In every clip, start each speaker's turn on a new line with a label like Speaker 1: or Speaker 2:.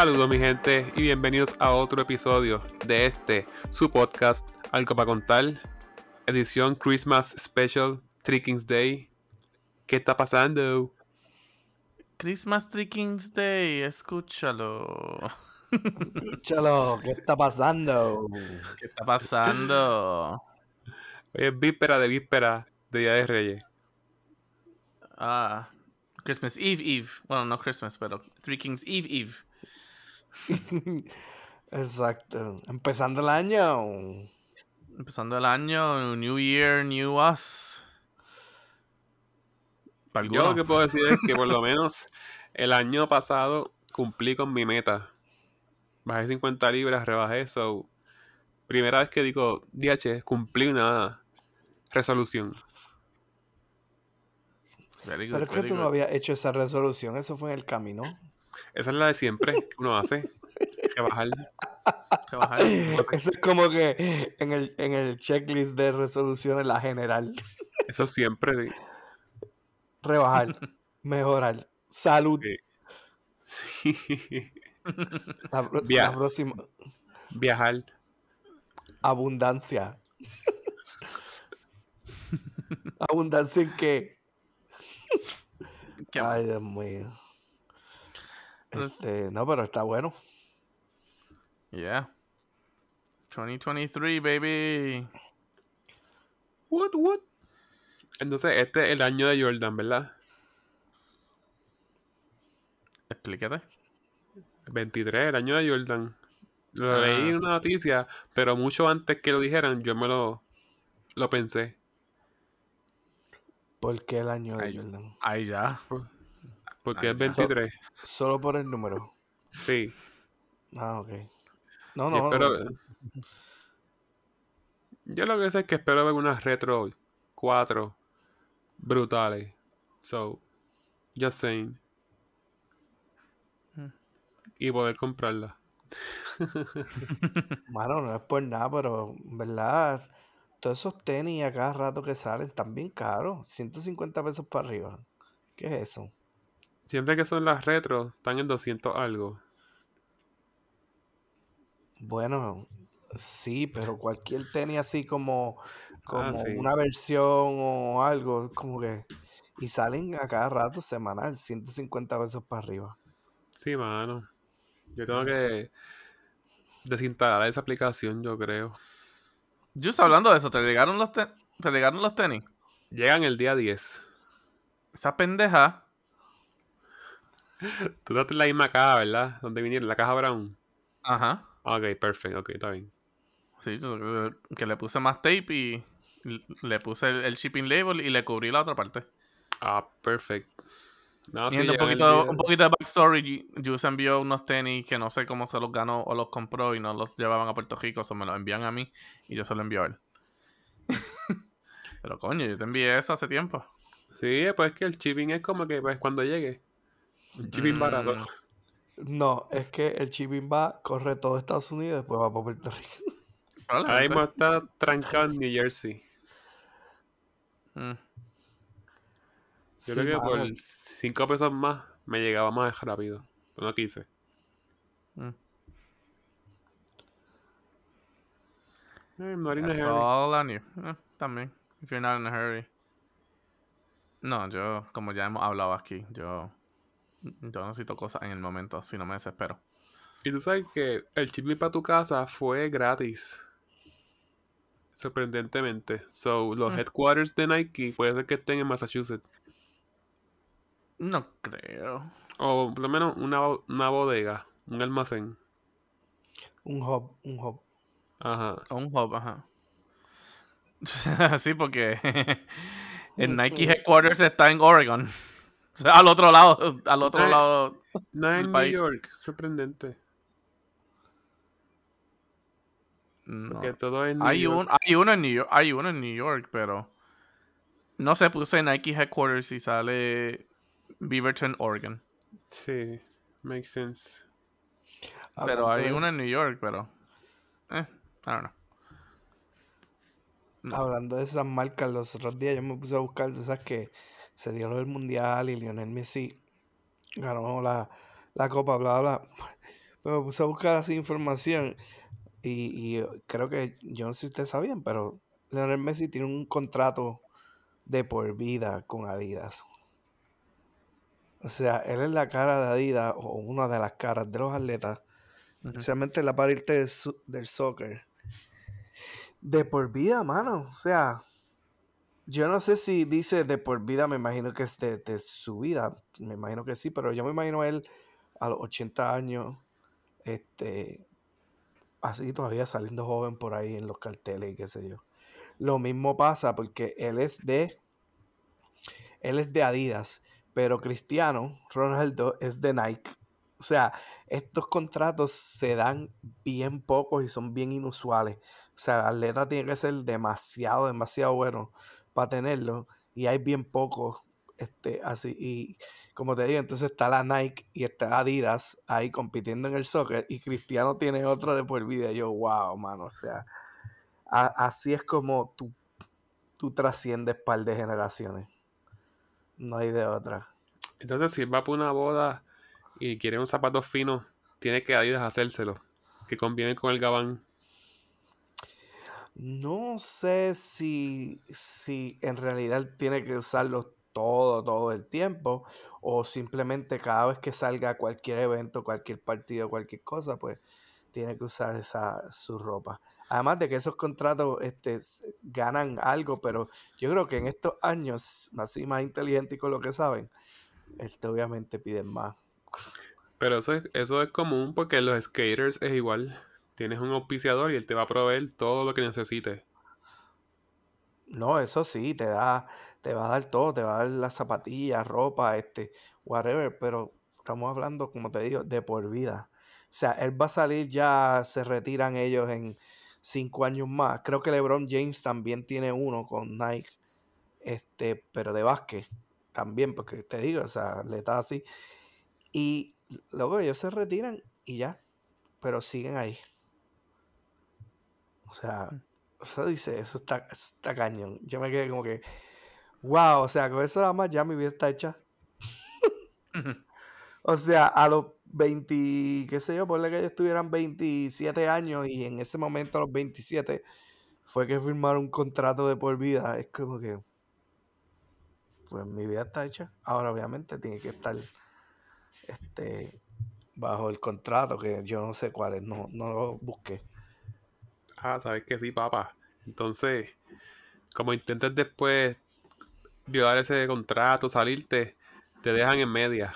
Speaker 1: Saludos mi gente y bienvenidos a otro episodio de este, su podcast, Algo para contar, edición Christmas Special, Trickings Day. ¿Qué está pasando?
Speaker 2: Christmas Trickings Day, escúchalo.
Speaker 3: Escúchalo, ¿qué está pasando?
Speaker 2: ¿Qué está pasando?
Speaker 1: Hoy es víspera de víspera de Día de Reyes.
Speaker 2: Ah, Christmas Eve Eve. Bueno, no Christmas, pero Three Kings Eve Eve.
Speaker 3: Exacto. Empezando el año.
Speaker 2: Empezando el año, New Year, New Us.
Speaker 1: Yo lo que puedo decir es que por lo menos el año pasado cumplí con mi meta. Bajé 50 libras, rebajé eso. Primera vez que digo, DH, cumplí una resolución.
Speaker 2: Very good,
Speaker 3: Pero es que tú no habías hecho esa resolución, eso fue en el camino.
Speaker 1: Esa es la de siempre que uno hace. Que bajar.
Speaker 2: Que bajar.
Speaker 3: Eso es como que en el, en el checklist de resoluciones, la general.
Speaker 1: Eso siempre. sí.
Speaker 3: Rebajar, mejorar, salud.
Speaker 1: Sí.
Speaker 3: La, pro-
Speaker 1: Via-
Speaker 3: la próxima,
Speaker 1: Viajar.
Speaker 3: abundancia. ¿Abundancia en qué?
Speaker 2: Qué
Speaker 3: Ay, Dios mío.
Speaker 2: Pues-
Speaker 3: Este, no, pero está bueno.
Speaker 2: Yeah. 2023, baby.
Speaker 1: What, what? Entonces, este es el año de Jordan, ¿verdad?
Speaker 2: Explícate.
Speaker 1: 23, el año de Jordan. Lo
Speaker 2: Ah.
Speaker 1: leí en una noticia, pero mucho antes que lo dijeran, yo me lo, lo pensé.
Speaker 3: ¿Por qué el año de
Speaker 2: Ay.
Speaker 3: Jordan?
Speaker 2: Ahí ya.
Speaker 1: Porque es
Speaker 2: ya.
Speaker 1: 23.
Speaker 3: Solo por el número.
Speaker 1: Sí.
Speaker 3: Ah, ok. No, no.
Speaker 1: espero- Yo lo que sé es que espero ver unas retro 4 brutales. So, just saying.
Speaker 2: Hmm.
Speaker 1: Y poder comprarla.
Speaker 3: Mano, no es por nada, pero, en ¿verdad? Todos esos tenis a cada rato que salen están bien caros. 150 pesos para arriba. ¿Qué es eso?
Speaker 1: Siempre que son las retro, están en 200 algo.
Speaker 3: Bueno, sí, pero cualquier tenis así como, como
Speaker 1: Ah, sí.
Speaker 3: una versión o algo, como que... Y salen a cada rato semanal, 150 pesos para arriba.
Speaker 1: Sí, mano. Yo tengo que desinstalar esa aplicación, yo creo.
Speaker 2: Just hablando de eso, ¿te llegaron los, te- ¿te llegaron los tenis?
Speaker 1: Llegan el día 10.
Speaker 2: Esa pendeja.
Speaker 1: Tú date la misma caja, ¿verdad? Donde vinieron, la caja brown.
Speaker 2: Ajá.
Speaker 1: Ok, perfecto, ok, está bien.
Speaker 2: Sí, yo- que le puse más tape y le puse el, el shipping label y le cubrí la otra parte.
Speaker 1: Ah, perfecto. No, sí,
Speaker 2: un,
Speaker 1: el
Speaker 2: poquito, un poquito de backstory, Juice envió unos tenis que no sé cómo se los ganó o los compró y no los llevaban a Puerto Rico, o me los envían a mí y yo se los envío a él. Pero coño, yo te envié eso hace tiempo.
Speaker 1: Sí, pues es que el shipping es como que pues, cuando llegue. Shipping barato.
Speaker 2: Mm.
Speaker 3: No, es que el va, corre todo Estados Unidos y después va para Puerto Rico.
Speaker 1: Ahora
Speaker 2: Probablemente.
Speaker 1: mismo está trancado en New Jersey.
Speaker 2: Mm.
Speaker 1: Yo
Speaker 3: Sí,
Speaker 1: creo que por 5 pesos más me llegaba más rápido. Pero no quise.
Speaker 2: Mm.
Speaker 1: Eh, not in a hurry.
Speaker 2: all. Eh, también. If you're not in a hurry. No, yo, como ya hemos hablado aquí, yo, yo necesito cosas en el momento, si no me desespero.
Speaker 1: Y tú sabes que el shipping para tu casa fue gratis. Sorprendentemente. So, los
Speaker 2: Mm.
Speaker 1: headquarters de Nike puede ser que estén en Massachusetts.
Speaker 2: No creo.
Speaker 1: O por lo menos una, una bodega, un almacén.
Speaker 3: un hub, un hub.
Speaker 1: Ajá.
Speaker 2: O un hub, ajá. sí, porque el Nike Headquarters está en Oregon. O sea, al otro lado, al otro lado.
Speaker 1: No en New
Speaker 2: país.
Speaker 1: York. Sorprendente.
Speaker 2: No.
Speaker 1: Porque todo es New
Speaker 2: Hay,
Speaker 1: York.
Speaker 2: un, hay uno en New York, hay uno en New York, pero no sé, puse Nike Headquarters y sale Beaverton, Oregon.
Speaker 1: Sí, makes sense.
Speaker 2: Pero hay
Speaker 3: de-
Speaker 2: uno en New York, pero eh, I don't know. No.
Speaker 3: Hablando de esas marcas, los otros días yo me puse a buscar, tú sabes que se dio del mundial y Lionel Messi ganó la, la copa, bla, bla. Pero me puse a buscar así información y, y creo que, yo no sé si ustedes sabían, pero Lionel Messi tiene un contrato de por vida con Adidas. O sea, él es la cara de Adidas o una de las caras de los atletas, especialmente en la parte del, del soccer. De por vida, mano. O sea, yo no sé si dice de por vida, me imagino que es de, de su vida, me imagino que sí, pero yo me imagino él a los 80 años, este, así todavía saliendo joven por ahí en los carteles y qué sé yo. Lo mismo pasa porque él es de, él es de Adidas, pero Cristiano Ronaldo es de Nike. O sea, estos contratos se dan bien pocos y son bien inusuales. O sea, el atleta tiene que ser demasiado, demasiado bueno para tenerlo. Y hay bien pocos, este, así. Y como te digo, entonces está la Nike y está Adidas ahí compitiendo en el soccer. Y Cristiano tiene otro de por vida. Yo, wow, mano. O sea, a- así es como tú, tú trasciendes par de generaciones. No hay de otra.
Speaker 1: Entonces, si va por una boda y quiere un zapato fino, tiene que Adidas hacérselo. Que conviene con el gabán.
Speaker 3: No sé si, si en realidad tiene que usarlo todo, todo el tiempo, o simplemente cada vez que salga a cualquier evento, cualquier partido, cualquier cosa, pues tiene que usar esa su ropa. Además de que esos contratos este, ganan algo, pero yo creo que en estos años, así más inteligentes y con lo que saben, este, obviamente piden más.
Speaker 1: Pero eso es, eso es común porque los skaters es igual. Tienes un auspiciador y él te va a proveer todo lo que necesites.
Speaker 3: No, eso sí, te da, te va a dar todo, te va a dar las zapatillas, ropa, este, whatever, pero estamos hablando, como te digo, de por vida. O sea, él va a salir ya, se retiran ellos en cinco años más. Creo que LeBron James también tiene uno con Nike, este, pero de básquet también, porque te digo, o sea, le está así. Y luego ellos se retiran y ya, pero siguen ahí. O sea, eso dice, eso está, eso está cañón. Yo me quedé como que, wow, o sea, con eso nada más ya mi vida está hecha. O sea, a los 20, qué sé yo, ponle que ellos tuvieran 27 años y en ese momento a los 27 fue que firmaron un contrato de por vida. Es como que, pues mi vida está hecha. Ahora obviamente tiene que estar este, bajo el contrato, que yo no sé cuál es, no, no lo busqué.
Speaker 1: Ah, sabes que sí, papá. Entonces, como intentes después violar ese contrato, salirte, te dejan en media.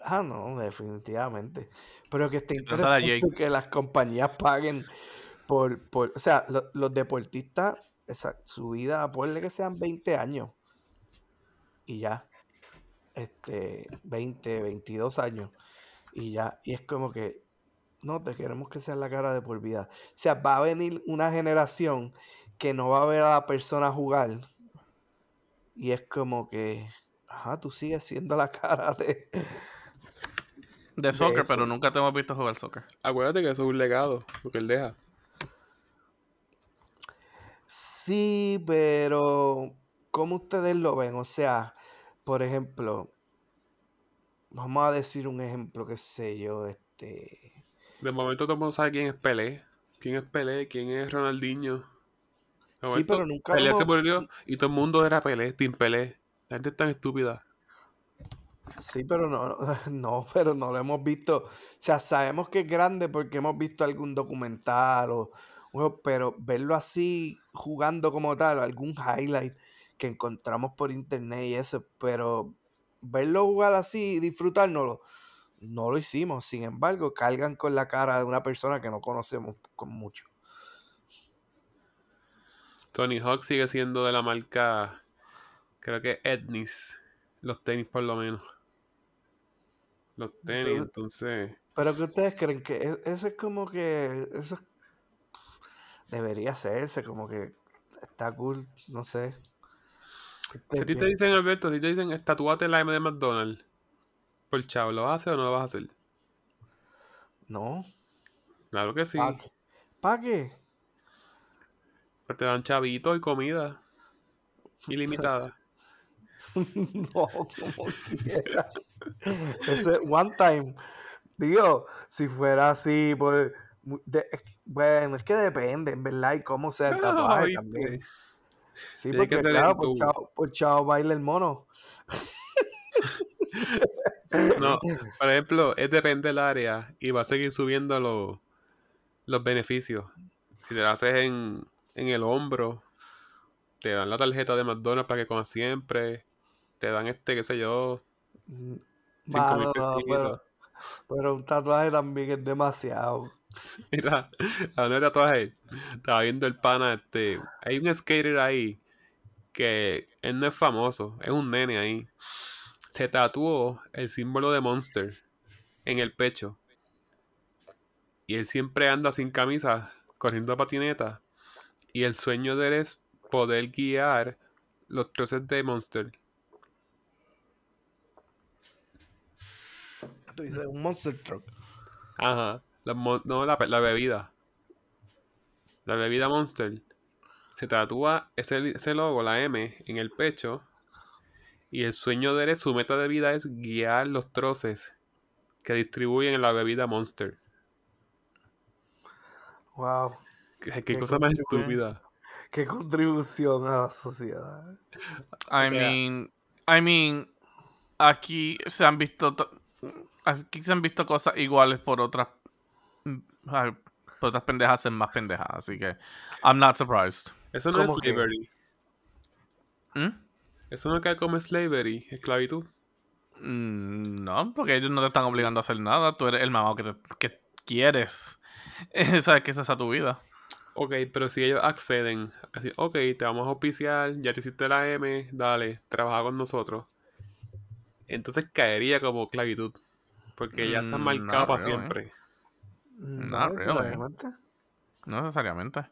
Speaker 3: Ah, no, definitivamente. Pero que esté interesante que las compañías paguen por, por o sea, lo- los deportistas, esa- su vida, ponle que sean 20 años y ya, este, 20, 22 años y ya, y es como que, no, te queremos que sea la cara de por vida. O sea, va a venir una generación que no va a ver a la persona jugar y es como que, ajá, tú sigues siendo la cara de...
Speaker 2: De soccer, pero nunca te hemos visto jugar soccer.
Speaker 1: Acuérdate que eso es un legado, lo que él deja.
Speaker 3: Sí, pero ¿cómo ustedes lo ven? O sea, por ejemplo, vamos a decir un ejemplo, qué sé yo, este...
Speaker 1: De momento todo el mundo sabe quién es Pelé, quién es Pelé, quién es Ronaldinho. De
Speaker 3: Sí, pero nunca
Speaker 1: Pelé se murió y todo el mundo era Pelé, Team Pelé. La gente es tan estúpida.
Speaker 3: Sí, pero no, no, pero no lo hemos visto. O sea, sabemos que es grande porque hemos visto algún documental o, pero verlo así jugando como tal, algún highlight que encontramos por internet y eso, pero verlo jugar así y disfrutárnoslo, no lo hicimos. Sin embargo, cargan con la cara de una persona que no conocemos con mucho.
Speaker 1: Tony Hawk sigue siendo de la marca, creo que Etnis, los tenis por lo menos. Los tenis,
Speaker 3: Pero-
Speaker 1: entonces...
Speaker 3: Pero que ustedes creen que e- eso es como que eso es- debería hacerse, como que está cool, no sé.
Speaker 1: Si a ti te dicen, Alberto, si te dicen, estatúate la M de McDonald's, por chavo, ¿lo vas a hacer o no lo vas a hacer?
Speaker 3: No.
Speaker 1: Claro que sí.
Speaker 3: ¿Para qué?
Speaker 1: Pues te dan chavito y comida ilimitada.
Speaker 3: no, como quiera. Ese one time. Digo, si fuera así, por, de- bueno, es que depende, en verdad, y cómo sea el tatuaje también. Sí, porque claro, por chao, por chao baila el mono.
Speaker 1: No, por ejemplo, es depende del área y va a seguir subiendo los, los beneficios. Si te lo haces en, en el hombro, te dan la tarjeta de McDonald's para que comas siempre. Te dan este, qué sé yo,
Speaker 3: Mm,
Speaker 1: cinco mil
Speaker 3: pero, pero un tatuaje también es demasiado.
Speaker 1: Mira, hablando de tatuaje, estaba viendo el pana, este, hay un skater ahí que él no es famoso, es un nene ahí. Se tatuó el símbolo de Monster en el pecho. Y él siempre anda sin camisa, corriendo patineta. Y el sueño de él es poder guiar los troces de Monster.
Speaker 3: Tú dices, un monster truck.
Speaker 1: Ajá. La no, la, la bebida. La bebida Monster. Se tatúa ese, ese logo, la M, en el pecho. Y el sueño de él, su meta de vida es guiar los troces que distribuyen en la bebida Monster.
Speaker 3: Wow,
Speaker 1: Qué, qué
Speaker 3: Qué
Speaker 1: cosa más
Speaker 3: contribución.
Speaker 1: estúpida.
Speaker 3: qué contribución a la sociedad.
Speaker 2: I mean, I mean, aquí se han visto, to- aquí se han visto cosas iguales por otras, mm, por otras pendejas hacen más pendejas, así que I'm not surprised.
Speaker 1: Eso no es
Speaker 3: ¿Cómo que?
Speaker 1: slavery.
Speaker 2: ¿Mm?
Speaker 1: Eso no cae como slavery, esclavitud.
Speaker 2: Mm, No, porque ellos no te están obligando a hacer nada. Tú eres el mamado que, te- que quieres. Sabes que esa es tu vida.
Speaker 1: Ok, pero si ellos acceden, así, ok, te vamos a auspiciar, ya te hiciste la M, dale, trabaja con nosotros. Entonces caería como esclavitud. Porque ya estás
Speaker 2: Mm,
Speaker 1: marcado para
Speaker 2: really.
Speaker 1: siempre.
Speaker 3: No
Speaker 2: really.
Speaker 3: necesariamente.
Speaker 2: No necesariamente.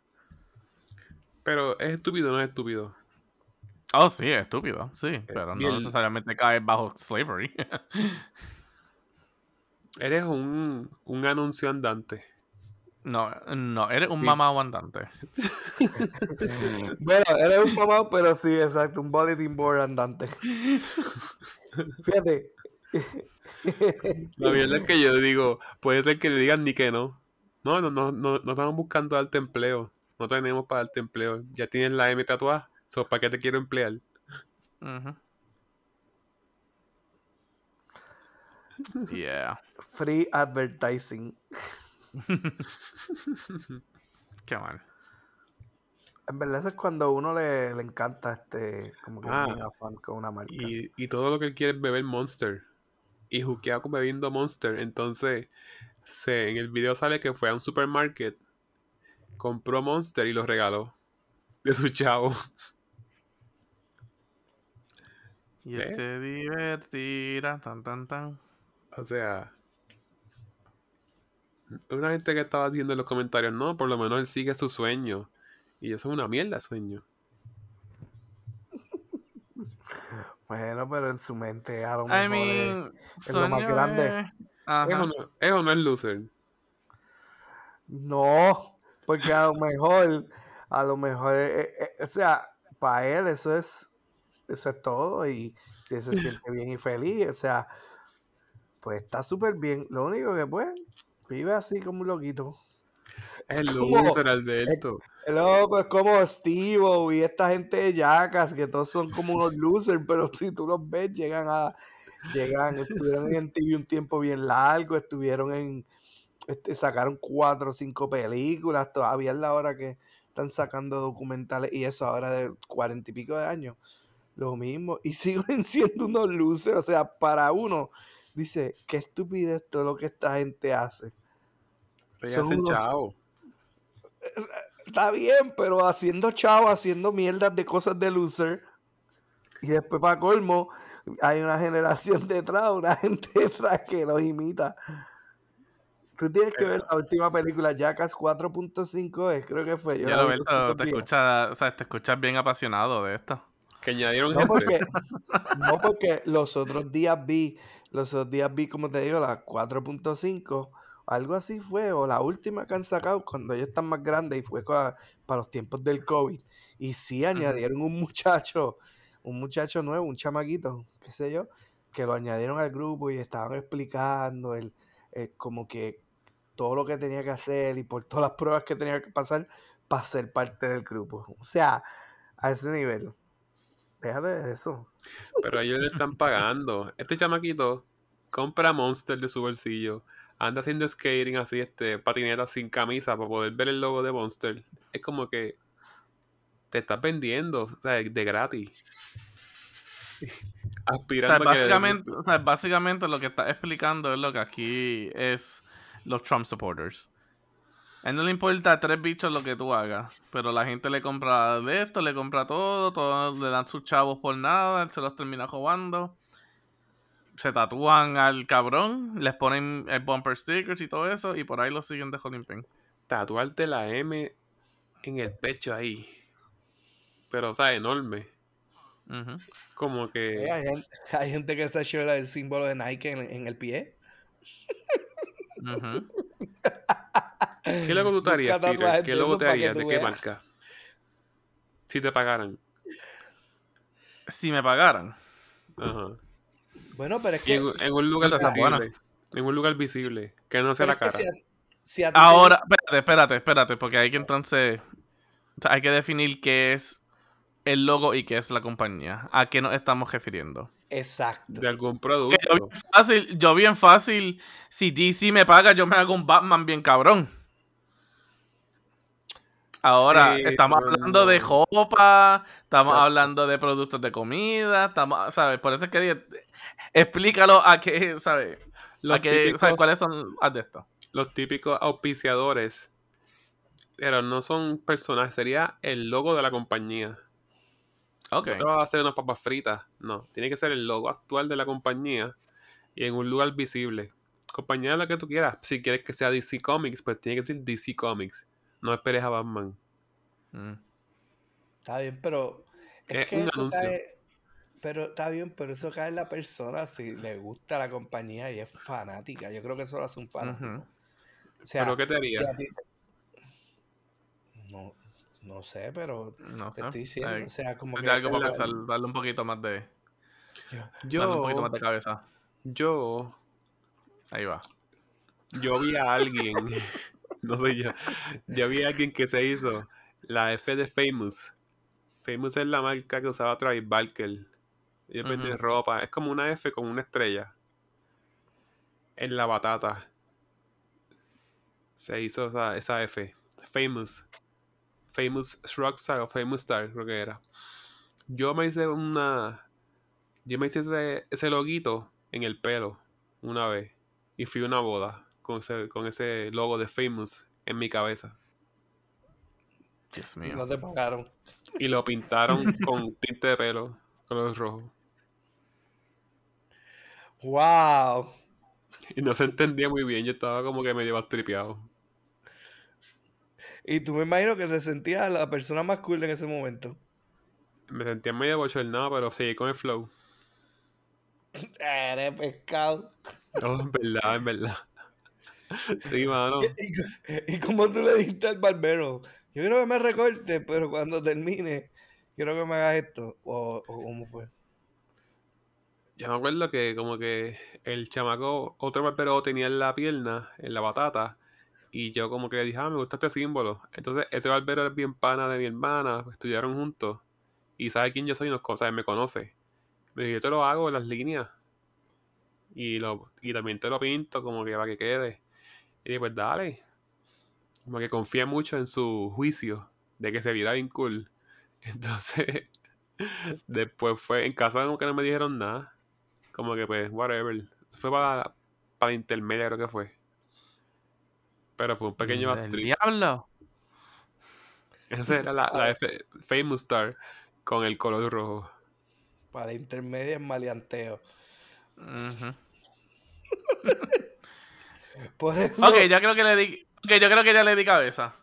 Speaker 1: Pero es estúpido o no es estúpido.
Speaker 2: Oh, sí, es estúpido. Sí, pero
Speaker 1: y
Speaker 2: no
Speaker 1: el-
Speaker 2: necesariamente cae bajo slavery.
Speaker 1: Eres un, un anuncio andante.
Speaker 2: no, no, eres un
Speaker 1: Sí.
Speaker 2: mamado andante.
Speaker 3: Bueno, eres un mamá, pero sí, exacto, un bulletin board andante. Fíjate.
Speaker 1: La verdad es que yo digo, puede ser que le digan ni que no. No, no, no, no, no estamos buscando darte empleo. No tenemos para darte empleo. Ya tienes la M tatuada. So, ¿Para qué te quiero emplear?
Speaker 2: Yeah.
Speaker 3: Free advertising.
Speaker 2: Qué mal.
Speaker 3: En verdad eso es cuando a uno le, le encanta este, como que
Speaker 1: Ah.
Speaker 3: bien afán con una marca.
Speaker 1: Y, y todo lo que él quiere es beber Monster. Y juquea con bebiendo Monster. Entonces, se, en el video sale que fue a un supermarket, compró Monster y lo regaló. De su chavo.
Speaker 2: Y
Speaker 1: ¿Eh?
Speaker 2: él se divertirá, tan, tan, tan.
Speaker 1: O sea, una gente que estaba diciendo en los comentarios, no, por lo menos él sigue su sueño. Y eso es una mierda sueño.
Speaker 3: Bueno, pero en su mente a lo
Speaker 2: I
Speaker 3: mejor es-
Speaker 2: mean,
Speaker 3: es lo más grande.
Speaker 2: es- Ajá.
Speaker 1: ¿Es o, no, ¿Es o no es loser?
Speaker 3: No, porque a lo mejor, a lo mejor, eh, eh, eh, o sea, para él eso es, eso es todo y si se siente bien y feliz, o sea, pues está súper bien. Lo único que pues, vive así como un loquito.
Speaker 1: Es el loser, Alberto.
Speaker 3: El loco es como Steve y esta gente de Jackass, que todos son como unos losers, pero si tú los ves, llegan a, llegan, estuvieron en TV un tiempo bien largo, estuvieron en, este, sacaron cuatro o cinco películas, todavía es la hora que están sacando documentales y eso ahora de cuarenta y pico de años, lo mismo, y siguen siendo unos losers, o sea, para uno, dice, qué estupidez todo lo que esta gente hace. Son unos-
Speaker 1: chao.
Speaker 3: Está bien, pero haciendo chavo, haciendo mierdas de cosas de loser. Y después, para colmo, hay una generación detrás, una gente detrás que los imita. Tú tienes que ver la última película, Jackass 4.5, es, creo que fue. Yo
Speaker 2: Ya lo ves, te escuchas, o sea, te escuchas bien apasionado de esto.
Speaker 1: Que añadieron
Speaker 3: No
Speaker 1: gente.
Speaker 3: porque, no, porque los otros días vi, los otros días vi, como te digo, la 4.5, algo así fue, o la última que han sacado cuando ellos están más grandes y fue cua- para los tiempos del COVID. Y sí añadieron un muchacho, un muchacho nuevo, un chamaquito, qué sé yo, que lo añadieron al grupo y estaban explicando el, como que todo lo que tenía que hacer y por todas las pruebas que tenía que pasar para ser parte del grupo. O sea, a ese nivel. Déjate de eso.
Speaker 1: Pero ellos le están pagando. Este chamaquito compra Monster de su bolsillo. Anda haciendo skating así, este, patineta sin camisa para poder ver el logo de Monster. Es como que te estás vendiendo, o sea, de gratis.
Speaker 2: O sea,
Speaker 1: Aspirando a que-
Speaker 2: básicamente, o sea, básicamente lo que está explicando es lo que aquí es los Trump supporters. A él no le importa tres bichos lo que tú hagas, pero la gente le compra de esto, le compra todo, todos le dan sus chavos por nada, él se los termina robando. Se tatúan al cabrón, les ponen el bumper stickers y todo eso, y por ahí lo siguen de Pin.
Speaker 1: tatuarte la M en el pecho ahí. Pero, o sea, enorme. Como
Speaker 3: Eh,
Speaker 1: que.
Speaker 3: hay, gente, hay gente que se ha hecho el- símbolo de Nike en, en el pie.
Speaker 2: Ujú.
Speaker 1: ¿Qué logo tú te harías, Peter? ¿Qué logo te harías? ¿De qué marca? Si te pagaran.
Speaker 2: Si me pagaran.
Speaker 1: Ajá.
Speaker 3: Bueno, pero es que.
Speaker 1: en, en un lugar visible. En un lugar visible. Que no sea
Speaker 3: pero
Speaker 1: la cara.
Speaker 3: si a- si a ti te
Speaker 2: Ahora, espérate, espérate, espérate, porque hay que entonces. o sea, hay que definir qué es el logo y qué es la compañía. ¿A qué nos estamos refiriendo?
Speaker 3: Exacto.
Speaker 1: De algún
Speaker 2: Que Yo
Speaker 1: producto.
Speaker 2: bien fácil, yo bien fácil. Si DC me paga, yo me hago un Batman bien cabrón. Ahora,
Speaker 1: Sí,
Speaker 2: estamos hablando de ropa, estamos
Speaker 1: Exacto.
Speaker 2: hablando de productos de comida, estamos, ¿sabes? Por eso es que explícalo a qué, ¿sabes?
Speaker 1: Los
Speaker 2: A qué, ¿sabes? ¿Cuáles son las de esto?
Speaker 1: los típicos auspiciadores, pero no son personajes, sería el logo de la compañía.
Speaker 2: Ok.
Speaker 1: No te vas a hacer unas papas fritas, no. Tiene que ser el logo actual de la compañía y en un lugar visible. Compañía de la que tú quieras. Si quieres que sea DC Comics, pues tiene que ser DC Comics. No esperes a Batman.
Speaker 2: Mm.
Speaker 3: Está bien, pero. Es,
Speaker 1: Es
Speaker 3: que
Speaker 1: un
Speaker 3: eso
Speaker 1: anuncio.
Speaker 3: cae. Pero está bien, pero eso cae en la persona si le gusta la compañía y es fanática. Yo creo que eso lo hace un fanático.
Speaker 2: Ujú.
Speaker 3: O sea,
Speaker 1: ¿Pero qué te
Speaker 3: si
Speaker 1: haría?
Speaker 3: a ti- No, no sé, pero
Speaker 2: No
Speaker 3: te
Speaker 2: sé.
Speaker 3: estoy diciendo, o sea, como que
Speaker 2: algo para
Speaker 3: la-
Speaker 2: pensar, darle un poquito más de,
Speaker 3: yo-
Speaker 2: darle un poquito más de cabeza.
Speaker 1: yo,
Speaker 2: Ahí va.
Speaker 1: yo vi a alguien, no soy yo, yo vi a alguien que se hizo la F de Famous. Famous es la marca que usaba Travis Barker. Ellos venden
Speaker 2: Ujú.
Speaker 1: ropa, es como una F con una estrella. En la batata. Se hizo esa, esa F. Famous. Famous Rockstar o Famous Star, creo que era. Yo me hice una. Yo me hice ese, ese loguito en el pelo una vez. Y fui a una boda con ese, con ese logo de Famous en mi cabeza.
Speaker 2: Dios
Speaker 3: no
Speaker 2: mío.
Speaker 3: te pagaron.
Speaker 1: Y lo pintaron con tinte de pelo, color rojo.
Speaker 3: ¡Wow!
Speaker 1: Y no se entendía muy bien, yo estaba como que medio bastripeado.
Speaker 3: Y tú me imagino que te sentías la persona más cool en ese momento.
Speaker 1: Me sentía medio bochornado, pero seguí con el flow.
Speaker 3: Eres pescado.
Speaker 1: No, en verdad, en verdad. Sí, mano.
Speaker 3: ¿Y, y cómo tú le dijiste al barbero? Yo quiero que me recorte, pero cuando termine, quiero que me hagas esto. ¿O, o cómo fue?
Speaker 1: Yo me acuerdo que como que el chamaco, otro barbero tenía en la pierna, en la batata, y yo como que le dije, ah, me gusta este símbolo. Entonces, ese barbero es bien pana de mi hermana, estudiaron juntos, y sabe quién yo soy, y nos, sabe, me conoce. Me dijo, yo te lo hago en las líneas, y, lo, y también te lo pinto como que para que quede. Y dije, pues dale. Como que confié mucho en su juicio de que se viera bien cool. Entonces, después fue, en casa como que no me dijeron nada. Como que pues, whatever. Fue para, para intermedia creo que fue. Pero fue un pequeño
Speaker 2: El diablo.
Speaker 1: Esa era la, la F- Famous Star con el color rojo.
Speaker 3: Para intermedia en maleanteo.
Speaker 2: Ujú.
Speaker 3: Por eso.
Speaker 2: Ok, ya creo que le di. Ok, yo creo que ya le di cabeza.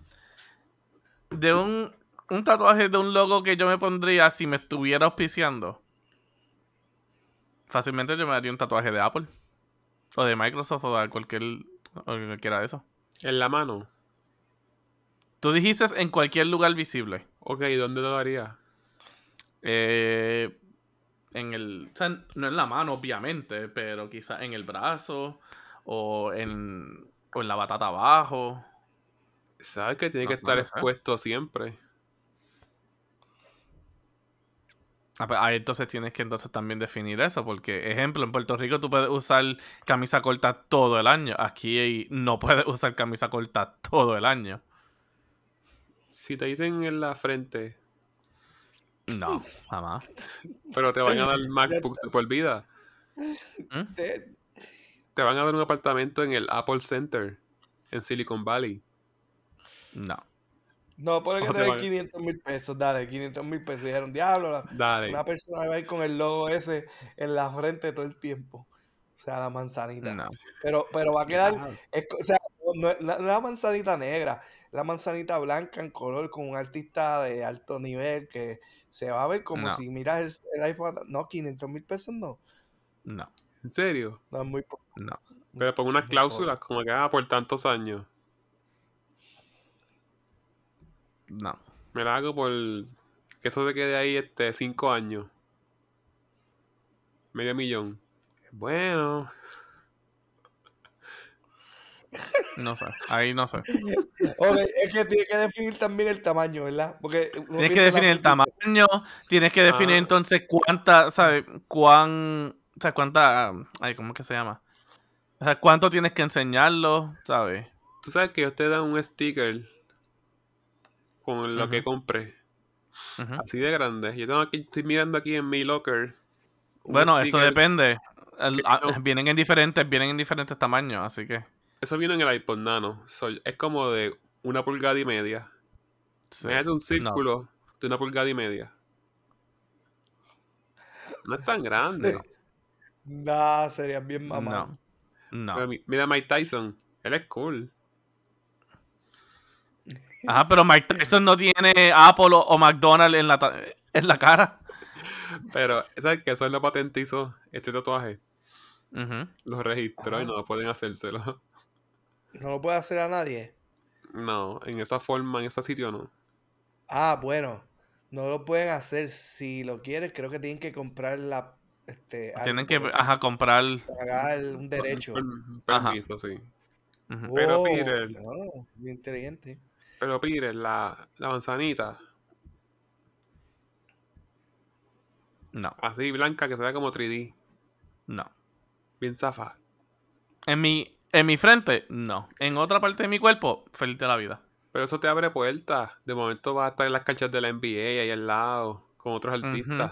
Speaker 2: De un, un tatuaje de un logo que yo me pondría si me estuviera auspiciando. Fácilmente yo me haría un tatuaje de Apple. O de Microsoft o de cualquier. O cualquiera de eso.
Speaker 1: En la mano.
Speaker 2: Tú dijiste en cualquier lugar visible.
Speaker 1: Ok, ¿dónde lo haría?
Speaker 2: Eh, en el. O sea, no en la mano, obviamente, pero quizás en el brazo. o en, o en la batata abajo.
Speaker 1: Sabes que tiene
Speaker 2: No
Speaker 1: que estar
Speaker 2: no
Speaker 1: expuesto siempre.
Speaker 2: Ah, pues, Ahí entonces tienes que entonces también definir eso, porque, ejemplo, en Puerto Rico tú puedes usar camisa corta todo el año. Aquí no puedes usar camisa corta todo el año.
Speaker 1: Si te dicen en la frente,
Speaker 2: No, jamás.
Speaker 1: pero te van a dar MacBook de por vida,
Speaker 2: ¿Mm?
Speaker 3: Eh,
Speaker 1: te van a dar un apartamento en el Apple Center, en Silicon Valley.
Speaker 2: No.
Speaker 3: No, por que
Speaker 1: ¿Cómo
Speaker 3: te den
Speaker 1: van?
Speaker 3: 500 mil pesos, dale, 500 mil pesos. Dijeron, diablo, la-
Speaker 1: Dale.
Speaker 3: una persona va a ir con el logo ese en la frente todo el tiempo. O sea, la manzanita.
Speaker 2: No.
Speaker 3: Pero, pero va a quedar, es o sea, no es la, la manzanita negra, la manzanita blanca en color con un artista de alto nivel que se va a ver como si miras el, el iPhone. No, 500 mil pesos no.
Speaker 2: No.
Speaker 1: ¿En serio?
Speaker 3: No es muy poco.
Speaker 2: No.
Speaker 1: Pero pon unas cláusulas como que ah, por tantos años.
Speaker 2: No.
Speaker 1: Me la hago por que eso te quede ahí este cinco años. Medio millón. Bueno,
Speaker 2: No sé. Ahí no sé.
Speaker 3: Ok, es que tiene que definir también el tamaño, ¿verdad? Porque uno
Speaker 2: Tienes que definir el tamaño, tienes que definir
Speaker 1: Ah.
Speaker 2: entonces cuánta, ¿sabes? Cuán, o sea, cuánta, ay, ¿cómo es que se llama? O sea, cuánto tienes que enseñarlo, ¿sabes?
Speaker 1: tú sabes que ellos te dan un sticker con lo que.
Speaker 2: Ujú.
Speaker 1: Así de grande. Yo tengo aquí, estoy mirando aquí en mi locker.
Speaker 2: Bueno, eso depende. El- ah,
Speaker 1: no-
Speaker 2: vienen en diferentes, vienen en diferentes tamaños, así que
Speaker 1: Eso vino en el iPod Nano. So, es como de una pulgada y media.
Speaker 2: sí.
Speaker 1: Imagínate un
Speaker 2: No,
Speaker 1: círculo de una pulgada y media. No es tan grande.
Speaker 3: Nah, sería bien mamá.
Speaker 2: no, no.
Speaker 1: Pero Mira a Mike Tyson. Él es cool.
Speaker 2: Ajá, pero Mike Tyson no tiene Apple o, McDonald's en la, ta- en la cara.
Speaker 1: Pero, ¿sabes que Eso él lo patentizó, este tatuaje.
Speaker 2: Ujú.
Speaker 1: Lo registró y no pueden hacérselo.
Speaker 3: No lo puede hacer a nadie.
Speaker 1: No, en esa forma, en ese sitio no.
Speaker 3: Ah, bueno. No lo pueden hacer. Si lo quieres, creo que tienen que comprar la. Este,
Speaker 2: Tienen que ajá, comprar.
Speaker 3: pagar un derecho.
Speaker 1: Permiso, sí. Pero,
Speaker 3: Oh,
Speaker 1: Peter.
Speaker 3: no, bien inteligente.
Speaker 1: Pero Peter, la, la manzanita,
Speaker 2: No,
Speaker 1: así blanca que se ve como 3D,
Speaker 2: no.
Speaker 1: bien zafa.
Speaker 2: En mi, en mi frente, no. En otra parte de mi cuerpo, feliz de la vida.
Speaker 1: Pero eso te abre puertas. De momento vas a estar en las canchas de la NBA ahí al lado, con otros
Speaker 2: Ujú.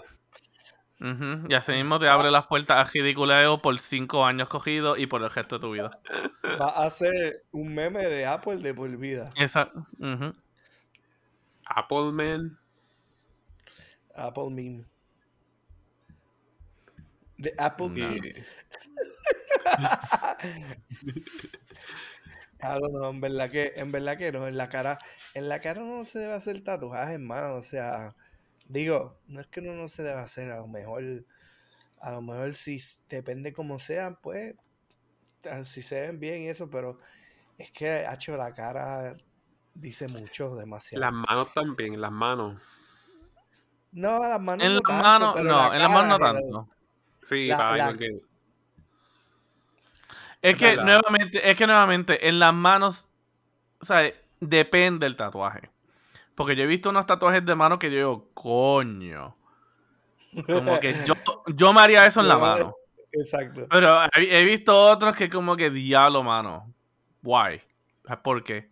Speaker 2: Ujú, Y así mismo te abre las puertas a ridiculeo por cinco años cogidos y por el resto de tu vida.
Speaker 3: Va a hacer un meme de Apple de por vida.
Speaker 2: Esa, ujú.
Speaker 1: Apple Man,
Speaker 3: Apple meme. De Apple
Speaker 2: No.
Speaker 3: meme. Claro, no, en verdad que, en verdad que no, en la cara, en la cara no se debe hacer tatuajes, hermano, o sea, digo, no es que uno no se debe hacer, a lo mejor, a lo mejor si depende como sean, pues, si se ven bien y eso, pero es que, hecho la cara dice mucho, demasiado.
Speaker 1: las manos también, las manos.
Speaker 3: No, las manos
Speaker 2: En
Speaker 3: no
Speaker 2: las manos, no,
Speaker 3: la
Speaker 2: en las manos no tanto.
Speaker 1: Sí,
Speaker 3: La-
Speaker 1: para
Speaker 3: la-
Speaker 1: porque
Speaker 2: Es que nuevamente, es que nuevamente, en las manos, o sea, depende del tatuaje. Porque yo he visto unos tatuajes de mano que yo digo, coño. Como que yo, yo me haría eso en la
Speaker 3: No,
Speaker 2: mano.
Speaker 3: Exacto.
Speaker 2: Pero he, he visto otros que como que diablo, mano. Why? ¿Por qué?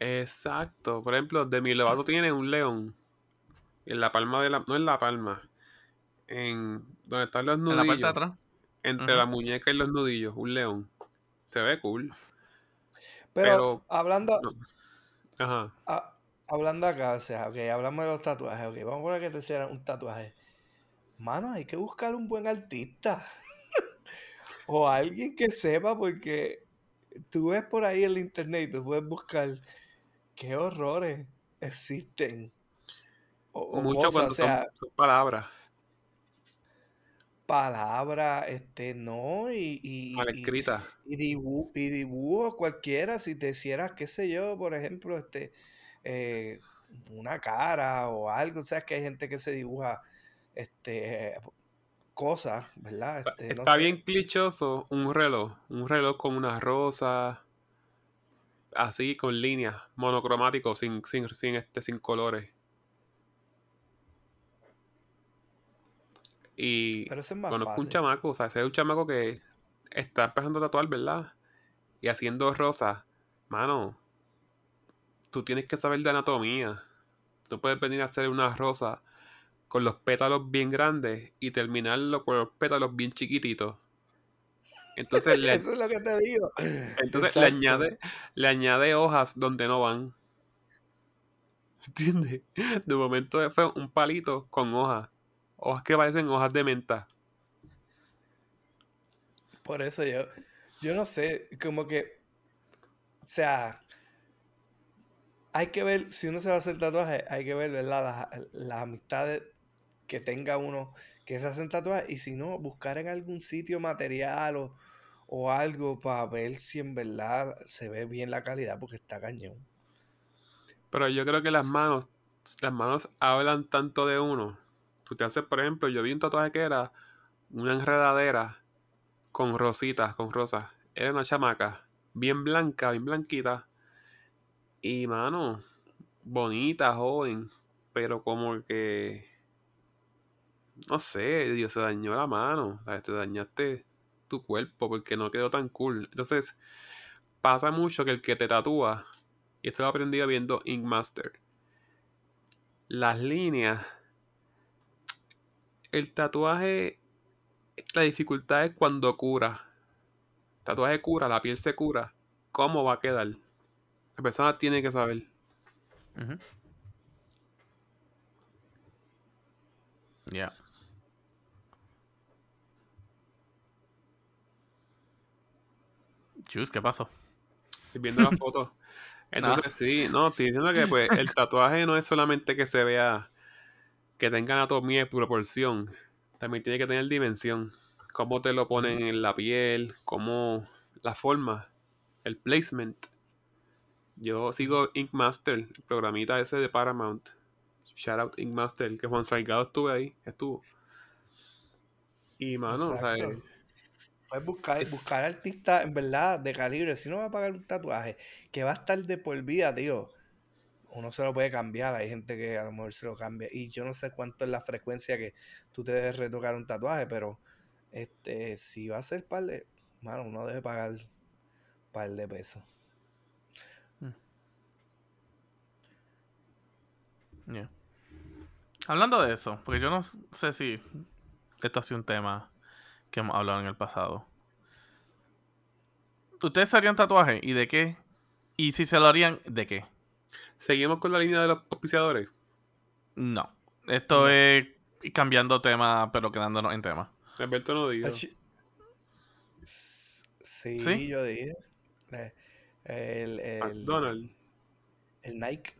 Speaker 1: Exacto. Por ejemplo, Demi Lovato tiene un león. En la palma de la. No en la palma. En donde están los
Speaker 2: En la parte de
Speaker 1: nudillos.
Speaker 2: atrás.
Speaker 1: Entre la muñeca y los nudillos. Un león. Se ve cool.
Speaker 3: Pero,
Speaker 1: pero-
Speaker 3: hablando,
Speaker 1: no. Ajá.
Speaker 3: Ah, hablando acá, o sea, ok, hablamos de los tatuajes, ok, vamos a poner que te hicieran un tatuaje. Mano, hay que buscar un buen artista. o alguien que sepa, porque tú ves por ahí el internet y tú puedes buscar qué horrores existen. O, o
Speaker 1: Mucho
Speaker 3: cosas,
Speaker 1: cuando
Speaker 3: o sea,
Speaker 1: son, son palabras
Speaker 3: palabras, este, no, y, y,
Speaker 1: mal
Speaker 3: y-
Speaker 1: escritas.
Speaker 3: y dibu- y dibujo cualquiera, si te hicieras, qué sé yo, por ejemplo, este, eh, una cara o algo, o sea, que hay gente que se dibuja, este, cosas, ¿verdad?
Speaker 1: Está,
Speaker 3: Este, no
Speaker 1: está
Speaker 3: sé.
Speaker 1: bien clichoso un reloj. Un reloj con una rosa. Así, con líneas. Monocromático, sin, sin, sin, este, sin colores. Y
Speaker 3: Pero eso es más
Speaker 1: conozco un chamaco, o sea, ese es un chamaco que está empezando a tatuar, ¿verdad? Y haciendo rosas. Mano, tú tienes que saber de anatomía. Tú puedes venir a hacer una rosa con los pétalos bien grandes y terminarlo con los pétalos bien chiquititos. Entonces le,
Speaker 3: Eso es lo que te digo.
Speaker 1: entonces le añade, le añade hojas donde no van. ¿Entiendes? De momento fue un palito con hojas. Hojas que parecen hojas de menta.
Speaker 3: Por eso yo, yo no sé, como que, o sea, hay que ver, si uno se va a hacer tatuaje, hay que ver, ¿verdad? Las, las amistades que tenga uno que se hacen tatuajes y si no, buscar en algún sitio material o, o algo para ver si en verdad se ve bien la calidad porque está cañón.
Speaker 1: Pero yo creo que las manos, las manos hablan tanto de uno. Tú por ejemplo, yo vi un tatuaje que era una enredadera con rositas, con rosas. Era una chamaca, bien blanca, bien blanquita. Y mano, bonita, joven. Pero como que. No sé, Dios, se dañó la mano. ¿sabes? Te dañaste tu cuerpo porque no quedó tan cool. Entonces, pasa mucho que el que te tatúa, y esto lo he aprendido viendo Ink Master, las líneas, el tatuaje, la dificultad es cuando cura. El tatuaje cura, la piel se cura. ¿Cómo va a quedar? La persona tiene que saber.
Speaker 2: Yeah. Chus, ¿qué pasó?
Speaker 1: Estoy viendo la foto. Entonces, sí, no, estoy diciendo que pues el tatuaje no es solamente que se vea, que tenga anatomía y proporción, también tiene que tener dimensión. Cómo te lo ponen en la piel, cómo la forma, el placement. Yo sigo Ink Master, el programita ese de Paramount. Shout out Ink Master, que Juan Salgado estuve ahí, estuvo. Y mano, o sea,
Speaker 3: Exacto. Puedes buscar, buscar artistas en verdad de calibre. Si uno va a pagar un tatuaje que va a estar de por vida, tío, uno se lo puede cambiar. Hay gente que a lo mejor se lo cambia. Y yo no sé cuánto es la frecuencia que tú te debes retocar un tatuaje, pero este, si va a ser par de. Mano, uno debe pagar par de pesos.
Speaker 2: Yeah. Hablando de eso, porque yo no sé si esto ha sido un tema que hemos hablado en el pasado. ¿Ustedes harían tatuaje? ¿Y de qué? Y si se lo harían, ¿de qué?
Speaker 1: Seguimos con la línea de los auspiciadores.
Speaker 2: No. Esto
Speaker 3: No.
Speaker 2: es cambiando tema, pero quedándonos en tema.
Speaker 1: Alberto no dijo.
Speaker 3: Sí,
Speaker 2: ¿Sí?
Speaker 3: yo dije. Eh, El, el,
Speaker 1: McDonald's.
Speaker 3: el Nike.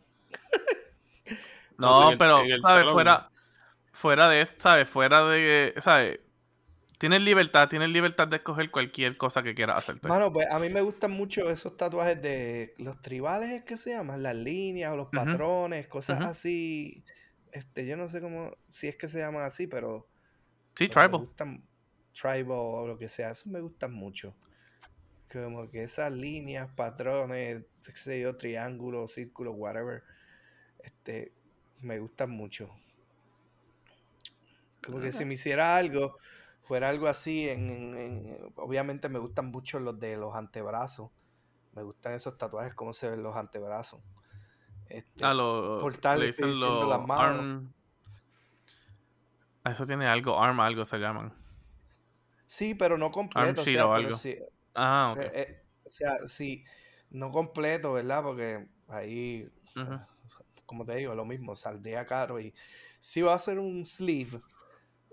Speaker 2: No,
Speaker 1: en el-
Speaker 2: pero,
Speaker 1: en el
Speaker 2: ¿sabes? Fuera, fuera de, ¿sabes? Fuera de, ¿sabes? Tienes libertad, tienes libertad de escoger cualquier cosa que quieras hacerte.
Speaker 3: Mano, pues a mí me gustan mucho esos tatuajes de los tribales, ¿es que se llaman? Las líneas o los patrones, cosas así. Este, yo no sé cómo, si es que se llaman así, pero,
Speaker 2: Sí,
Speaker 3: pero me
Speaker 2: tribal.
Speaker 3: gustan tribal o lo que sea, esos me gustan mucho. Como que esas líneas, patrones, qué sé yo, triángulos, círculos, whatever, este, me gustan mucho. Como que si me hiciera algo, fuera algo así, en, en- en- obviamente me gustan mucho los de los antebrazos. Me gustan esos tatuajes, cómo se ven los antebrazos. Este,
Speaker 2: A los,
Speaker 3: por tal,
Speaker 2: le dicen los
Speaker 3: las manos.
Speaker 2: arm... A Eso tiene algo, arm algo se llaman.
Speaker 3: Sí, pero no completo, o
Speaker 2: sheet
Speaker 3: sea,
Speaker 2: o algo.
Speaker 3: sí,
Speaker 2: Ah, ok.
Speaker 3: eh, eh, o sea, sí, no completo, ¿verdad? Porque ahí, eh, como te digo, lo mismo, saldría caro y si va a ser un sleeve,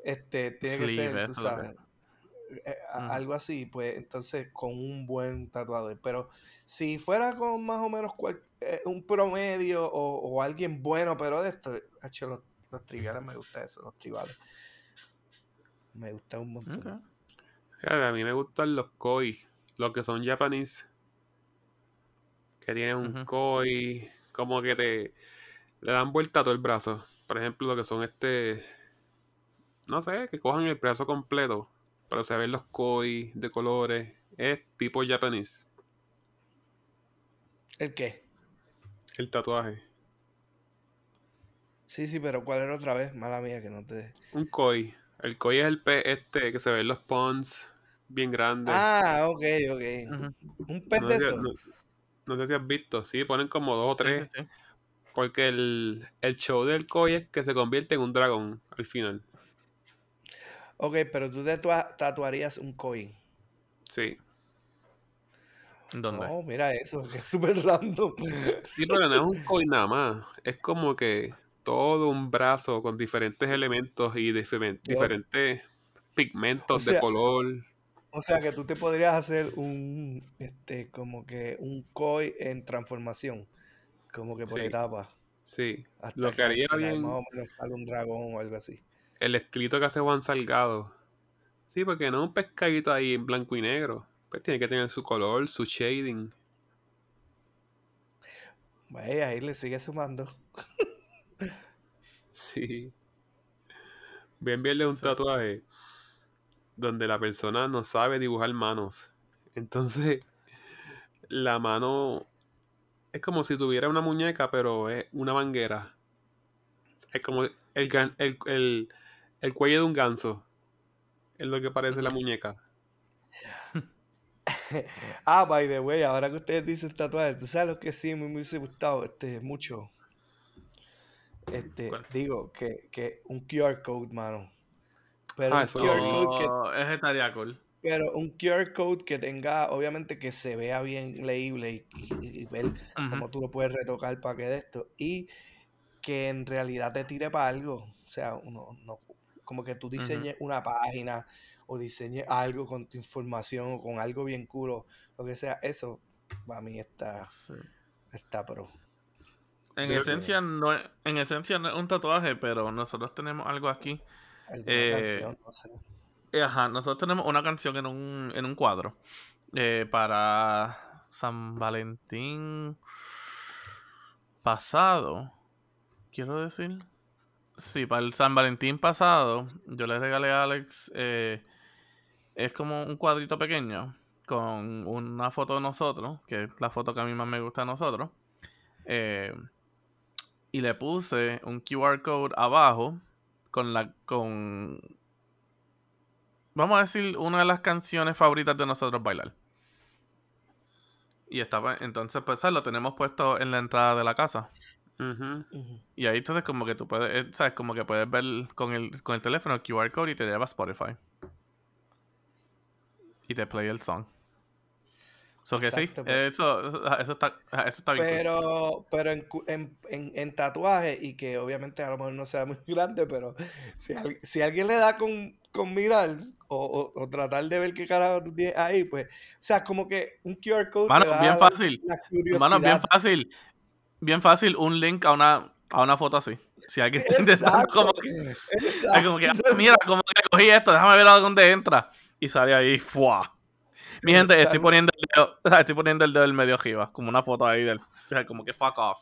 Speaker 3: este, tiene que ser, tú sabes, eh,
Speaker 2: Ujú.
Speaker 3: algo así, pues entonces con un buen tatuador. Pero si fuera con más o menos cual- eh, un promedio o, o alguien bueno, pero de esto, hecho, los, los me gusta eso, los tribales. Me gusta un montón.
Speaker 1: A mí me gustan los koi, los que son japonés. Que tienen un
Speaker 2: Ujú.
Speaker 1: koi, como que te le dan vuelta a todo el brazo. Por ejemplo, lo que son este no sé, que cojan el brazo completo, pero se ven los koi de colores, es tipo japonés,
Speaker 3: ¿El qué?
Speaker 1: el tatuaje.
Speaker 3: Sí, sí, pero ¿cuál era otra vez? Mala mía que no te...
Speaker 1: Un koi. El koi es el pez este que se ve en los ponds bien grandes.
Speaker 3: Ah, ok, ok. ¿Un pez
Speaker 1: no,
Speaker 3: de
Speaker 1: sé, si-
Speaker 3: eso?
Speaker 1: no- no sé si has visto, sí, ponen como dos o
Speaker 2: Sí,
Speaker 1: tres.
Speaker 2: sí, sí.
Speaker 1: Porque el, el show del koi es que se convierte en un dragón al final.
Speaker 3: Ok, pero tú tatua- tatuarías un coin.
Speaker 1: Sí.
Speaker 2: ¿Dónde?
Speaker 3: Oh, mira eso, que es súper random.
Speaker 1: Sí, pero no es un koi nada más. Es como que todo un brazo con diferentes elementos y dife- diferentes pigmentos
Speaker 3: O sea-
Speaker 1: de color.
Speaker 3: O sea que tú te podrías hacer un, este, como que un koi en transformación. Como que por
Speaker 1: Sí.
Speaker 3: etapas.
Speaker 1: Sí.
Speaker 3: Hasta
Speaker 1: Lo que haría bien
Speaker 3: Más o menos sale un dragón o algo así.
Speaker 1: El escrito que hace Juan Salgado. Sí, porque no es un pescadito ahí en blanco y negro. Pues tiene que tener su color, su shading.
Speaker 3: Vaya, ahí le sigue sumando.
Speaker 1: Sí. Bien verle un tatuaje donde la persona no sabe dibujar manos. Entonces, la mano es como si tuviera una muñeca, pero es una manguera. Es como el, el, el, el cuello de un ganso. Es lo que parece la muñeca.
Speaker 3: Ah, by the way, ahora que ustedes dicen tatuajes, tú sabes lo que sí me hubiese gustado, este, mucho. Este,
Speaker 2: ¿Cuál?
Speaker 3: digo, que, que un QR code, mano. Pero
Speaker 1: Ah,
Speaker 3: un
Speaker 1: eso
Speaker 3: QR code que,
Speaker 2: Oh, ese estaría cool.
Speaker 3: pero un QR code que tenga, obviamente, que se vea bien leíble y, y- y ver cómo tú lo puedes retocar para que de esto. Y que en realidad te tire para algo. O sea, uno, no, como que tú diseñes una página o diseñes algo con tu información o con algo bien cool o lo que sea. Eso, para mí está,
Speaker 2: Sí.
Speaker 3: está pro.
Speaker 2: En
Speaker 1: Creo-
Speaker 2: esencia, no es, en esencia no es un tatuaje, pero nosotros tenemos algo aquí.
Speaker 3: Alguna
Speaker 2: Eh,
Speaker 3: canción, no sé.
Speaker 2: Eh, Ajá, nosotros tenemos una canción en un, en un cuadro eh, para San Valentín pasado. Quiero decir. Sí, para el San Valentín pasado, yo le regalé a Alex. eh, es como un cuadrito pequeño con una foto de nosotros, que es la foto que a mí más me gusta de nosotros. eh, y le puse un QR code abajo con la con vamos a decir una de las canciones favoritas de nosotros bailar. Y estaba entonces pues lo tenemos puesto en la entrada de la casa.
Speaker 1: Ujú.
Speaker 2: Y ahí entonces como que tú puedes, eh, sabes, como que puedes ver con el con el teléfono el QR code y te lleva a Spotify. Y te play el song. So que
Speaker 3: Exacto,
Speaker 2: sí,
Speaker 3: pues.
Speaker 2: eso, eso, está eso está bien. cool.
Speaker 3: Pero, pero en, en, en, en tatuaje, y que obviamente a lo mejor no sea muy grande, pero si, al- si alguien le da con, con mirar o, o- o tratar de ver qué carajo tú tienes ahí, pues, o sea, como que un QR code
Speaker 2: Mano,
Speaker 3: te da
Speaker 2: bien fácil. Mano, bien fácil. Bien fácil un link a una a una foto así. Si alguien está intentando como que Es como que, ah, mira, como que cogí esto, déjame ver a dónde entra. Y sale ahí, ¡fua! Mi gente, estoy poniendo el dedo, estoy poniendo el dedo del medio arriba, como una foto ahí del, como que fuck off.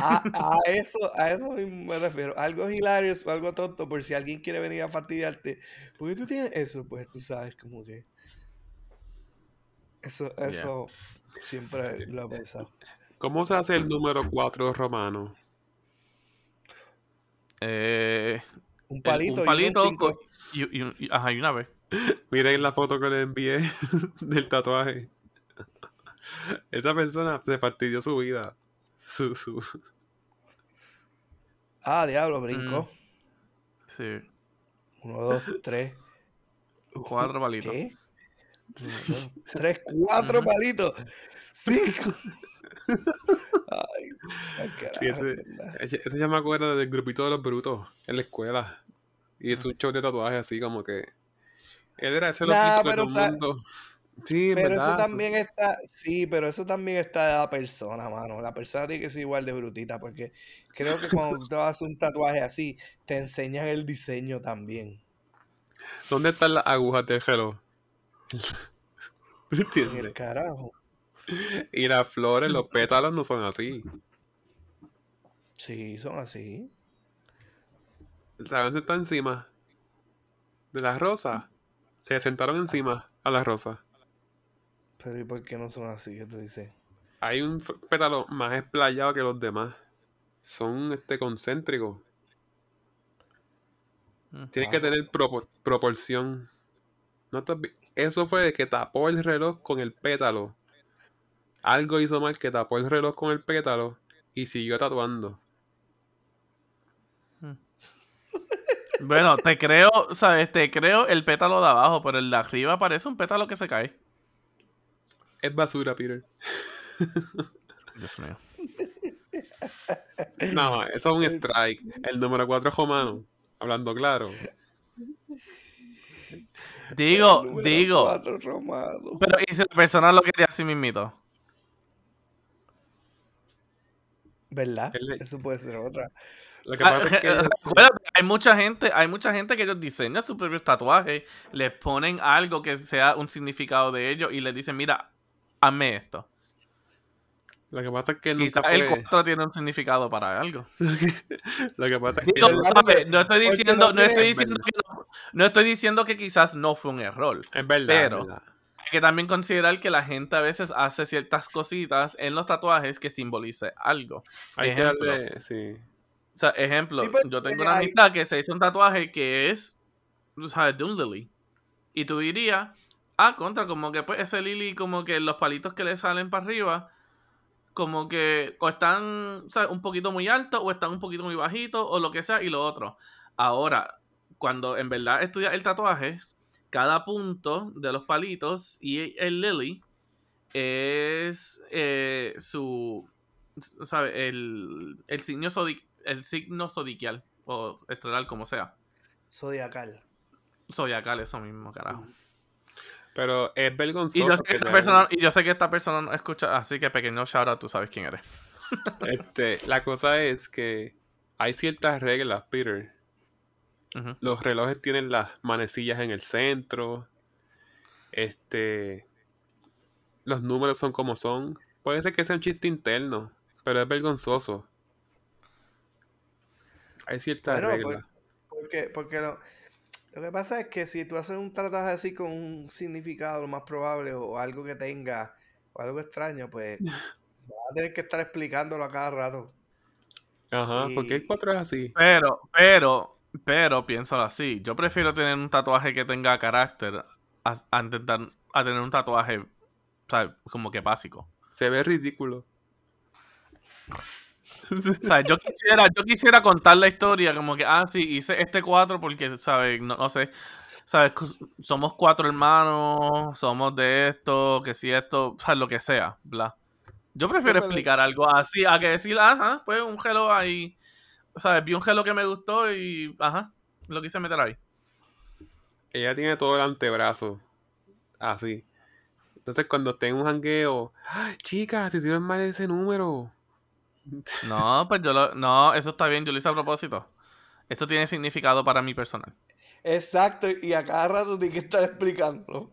Speaker 3: A, a eso, a eso me refiero. Algo hilario o algo tonto, por si alguien quiere venir a fastidiarte. ¿Por qué tú tienes eso? Pues tú sabes, como que. Eso,
Speaker 2: Yeah.
Speaker 3: eso siempre lo he pensado.
Speaker 1: ¿Cómo se hace el número 4 romano?
Speaker 2: Eh,
Speaker 3: Un
Speaker 2: el-
Speaker 3: palito,
Speaker 2: un
Speaker 3: y un
Speaker 2: palito y, y- y- ajá, y una vez.
Speaker 1: Miren la foto que le envié del tatuaje. Esa persona se fastidió su vida. Su, su...
Speaker 3: Ah, diablo, brincó.
Speaker 2: Sí,
Speaker 3: Uno, dos, tres.
Speaker 2: cuatro palitos.
Speaker 3: ¿Qué? Uno, dos, tres, cuatro palitos. Cinco. Ay, carajo,
Speaker 1: Sí, ese, ese, ese ya me acuerdo del grupito de los brutos en la escuela. Y es un show de tatuaje así como que... Él era ese
Speaker 3: Nah,
Speaker 1: loquito que
Speaker 3: pero
Speaker 1: todo el mundo... Sí,
Speaker 3: Pero eso también está, sí, pero eso también está de la persona, mano. La persona tiene que ser igual de brutita, porque creo que cuando tú hacer un tatuaje así, te enseñan el diseño también.
Speaker 1: ¿Dónde están las agujas del reloj?
Speaker 3: En el carajo.
Speaker 1: Y las flores, los pétalos no son así.
Speaker 3: Sí, son así.
Speaker 1: ¿Saben si está encima? de la rosa, se sentaron encima a la rosa.
Speaker 3: Pero ¿y por qué no son así? ¿Qué tú dices?
Speaker 1: Hay un pétalo más explayado que los demás. Son este concéntricos.
Speaker 2: Mm.
Speaker 1: Tiene que
Speaker 3: Ah.
Speaker 1: tener propo- proporción. ¿No te Eso fue de que tapó el reloj con el pétalo. Algo hizo mal que tapó el reloj con el pétalo y siguió tatuando.
Speaker 2: Bueno, te creo, ¿sabes? Te creo el pétalo de abajo, pero el de arriba parece un pétalo que se cae.
Speaker 1: Es basura, Peter.
Speaker 2: Dios mío.
Speaker 1: No, eso es un strike. El número 4 romano. Hablando claro.
Speaker 2: Digo,
Speaker 3: Número
Speaker 2: digo.
Speaker 3: cuatro, Romano.
Speaker 2: Pero ¿y si la persona lo quería así mismito?
Speaker 3: ¿Verdad? Eso puede ser otra.
Speaker 1: Lo que
Speaker 2: Ah,
Speaker 1: es que
Speaker 2: Acuérdate, hay mucha gente, hay mucha gente que ellos diseñan sus propios tatuajes, les ponen algo que sea un significado de ellos y les dicen, mira, hazme esto.
Speaker 1: lo que pasa es que nunca
Speaker 2: el
Speaker 1: fue.
Speaker 2: 4 tiene un significado para algo.
Speaker 1: Lo que pasa es que
Speaker 2: no estoy diciendo,
Speaker 3: no
Speaker 2: no estoy diciendo que no, no estoy diciendo que quizás no fue un error.
Speaker 1: es verdad.
Speaker 2: pero-
Speaker 1: es verdad.
Speaker 2: Hay que también considerar que la gente a veces hace ciertas cositas en los tatuajes que simbolice algo.
Speaker 1: Hay que
Speaker 2: Ejemplo.
Speaker 1: darle. Sí.
Speaker 2: O sea, ejemplo,
Speaker 3: Sí, pues,
Speaker 2: yo tengo
Speaker 3: eh,
Speaker 2: una
Speaker 3: hay-
Speaker 2: amistad que se hizo un tatuaje que es, tú sabes, de un lily. Y tú dirías, ah, contra, como que pues ese lily, como que los palitos que le salen para arriba, como que o están ¿sabes? un poquito muy altos o están un poquito muy bajitos o lo que sea y lo otro. Ahora, cuando en verdad estudias el tatuaje, cada punto de los palitos y el lily es eh, su, ¿sabes? El, el, signo zodi- el signo zodiacal o estelar, como sea.
Speaker 3: Zodiacal.
Speaker 2: Zodiacal, eso mismo, carajo.
Speaker 1: Pero es vergonzoso.
Speaker 2: Y yo, sé que
Speaker 1: que
Speaker 2: esta persona,
Speaker 1: hagan-
Speaker 2: y yo sé que esta persona no escucha, así que pequeño shout out, tú sabes quién eres.
Speaker 1: Este, la cosa es que hay ciertas reglas, Peter. Los relojes tienen las manecillas en el centro. Este. Los números son como son. Puede ser que sea un chiste interno, pero es vergonzoso. Hay ciertas
Speaker 3: Bueno,
Speaker 1: reglas.
Speaker 3: Porque, porque lo, lo que pasa es que si tú haces un tatuaje así con un significado, lo más probable, o algo que tenga, o algo extraño, pues vas a tener que estar explicándolo a cada rato.
Speaker 1: Ajá, porque el
Speaker 3: y-
Speaker 1: 4 es así.
Speaker 2: Pero, pero, pero, piénsalo así. Yo prefiero tener un tatuaje que tenga carácter a, a intentar a tener un tatuaje, ¿sabes? Como que básico.
Speaker 1: Se ve ridículo.
Speaker 2: O sea, yo quisiera, yo quisiera contar la historia como que, ah, sí, hice este cuatro porque, ¿sabes? No, no sé, ¿sabes? Somos cuatro hermanos, somos de esto, que si esto, ¿sabes? Lo que sea, bla. Yo prefiero explicar algo así a que decir, ajá, pues un gelo ahí, ¿sabes? Vi un gelo que me gustó y, ajá, lo quise meter ahí.
Speaker 1: Ella tiene todo el antebrazo. Así. Entonces cuando esté en un jangueo, ¡Ah, chicas, te hicieron mal ese número.
Speaker 2: No, pues yo lo, no, eso está bien, yo lo hice a propósito. Esto tiene significado para mí personal.
Speaker 3: Exacto, y a cada rato tienes que estar explicándolo.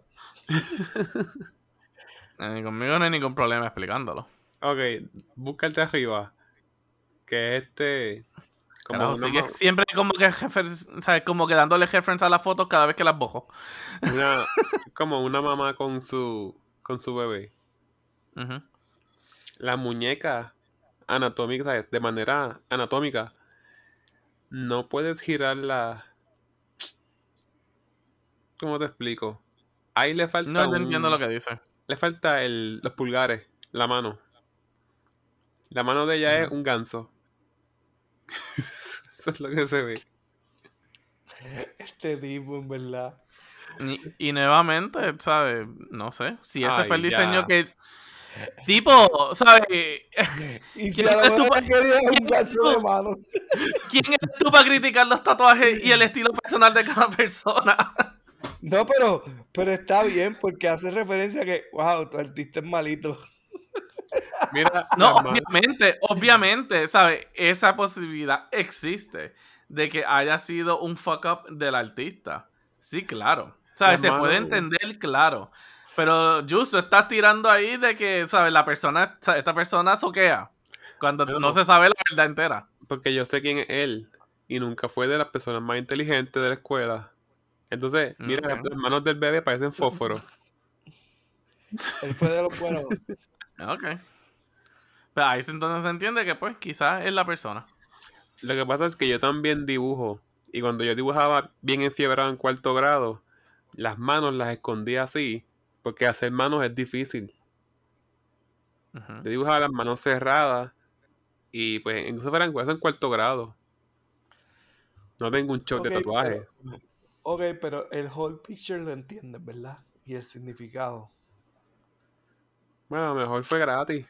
Speaker 2: Eh, conmigo no hay ningún problema explicándolo.
Speaker 1: Ok, búscate arriba. Que es este. Como
Speaker 2: Carajo,
Speaker 1: una,
Speaker 2: sigue
Speaker 1: ma-
Speaker 2: siempre como que como que dándole reference a las fotos cada vez que las bojo.
Speaker 1: una- como una mamá con su con su bebé.
Speaker 2: Ujú.
Speaker 1: La muñeca anatómica, ¿sabes? de manera anatómica, no puedes girarla. ¿Cómo te explico? Ahí le falta
Speaker 2: No,
Speaker 1: un-
Speaker 2: entiendo lo que dice.
Speaker 1: le falta el, los pulgares, la mano. La mano de ella es un ganso. Eso es lo que se ve.
Speaker 3: Este tipo, en verdad.
Speaker 2: Y, y nuevamente, ¿sabes? No sé. Si ese fue el diseño
Speaker 1: ya.
Speaker 2: que. Tipo, ¿sabes?
Speaker 3: Y si
Speaker 2: ¿Quién
Speaker 3: a lo
Speaker 2: eres tú. ¿Quién eres tú para criticar los tatuajes y el estilo personal de cada persona?
Speaker 3: No, pero, pero está bien porque hace referencia a que, wow, tu artista es malito.
Speaker 1: Mira,
Speaker 2: No, obviamente, obviamente, ¿sabes? Esa posibilidad existe de que haya sido un fuck up del artista. Sí, claro. ¿Sabes? Se puede entender, claro. Pero, Justo, estás tirando ahí de que, ¿sabes? La persona, esta persona soquea. Cuando
Speaker 1: No.
Speaker 2: no se sabe la verdad entera.
Speaker 1: porque yo sé quién es él. Y nunca fue de las personas más inteligentes de la escuela. Entonces, mira, las manos del bebé parecen fósforo.
Speaker 3: Él fue de los buenos.
Speaker 2: Ok. Pero ahí se- entonces se entiende que pues quizás es la persona.
Speaker 1: Lo que pasa es que yo también dibujo. Y cuando yo dibujaba bien enfiebrado en cuarto grado, las manos las escondía así. Porque hacer manos es difícil.
Speaker 2: Ujú.
Speaker 1: Yo dibujaba las manos cerradas. Y pues, incluso fueran eso en cuarto grado. No tengo un shock
Speaker 3: Ok,
Speaker 1: de tatuaje.
Speaker 3: pero- ok, pero el whole picture lo entiendes, ¿verdad? Y el significado.
Speaker 1: Bueno, a lo mejor fue gratis.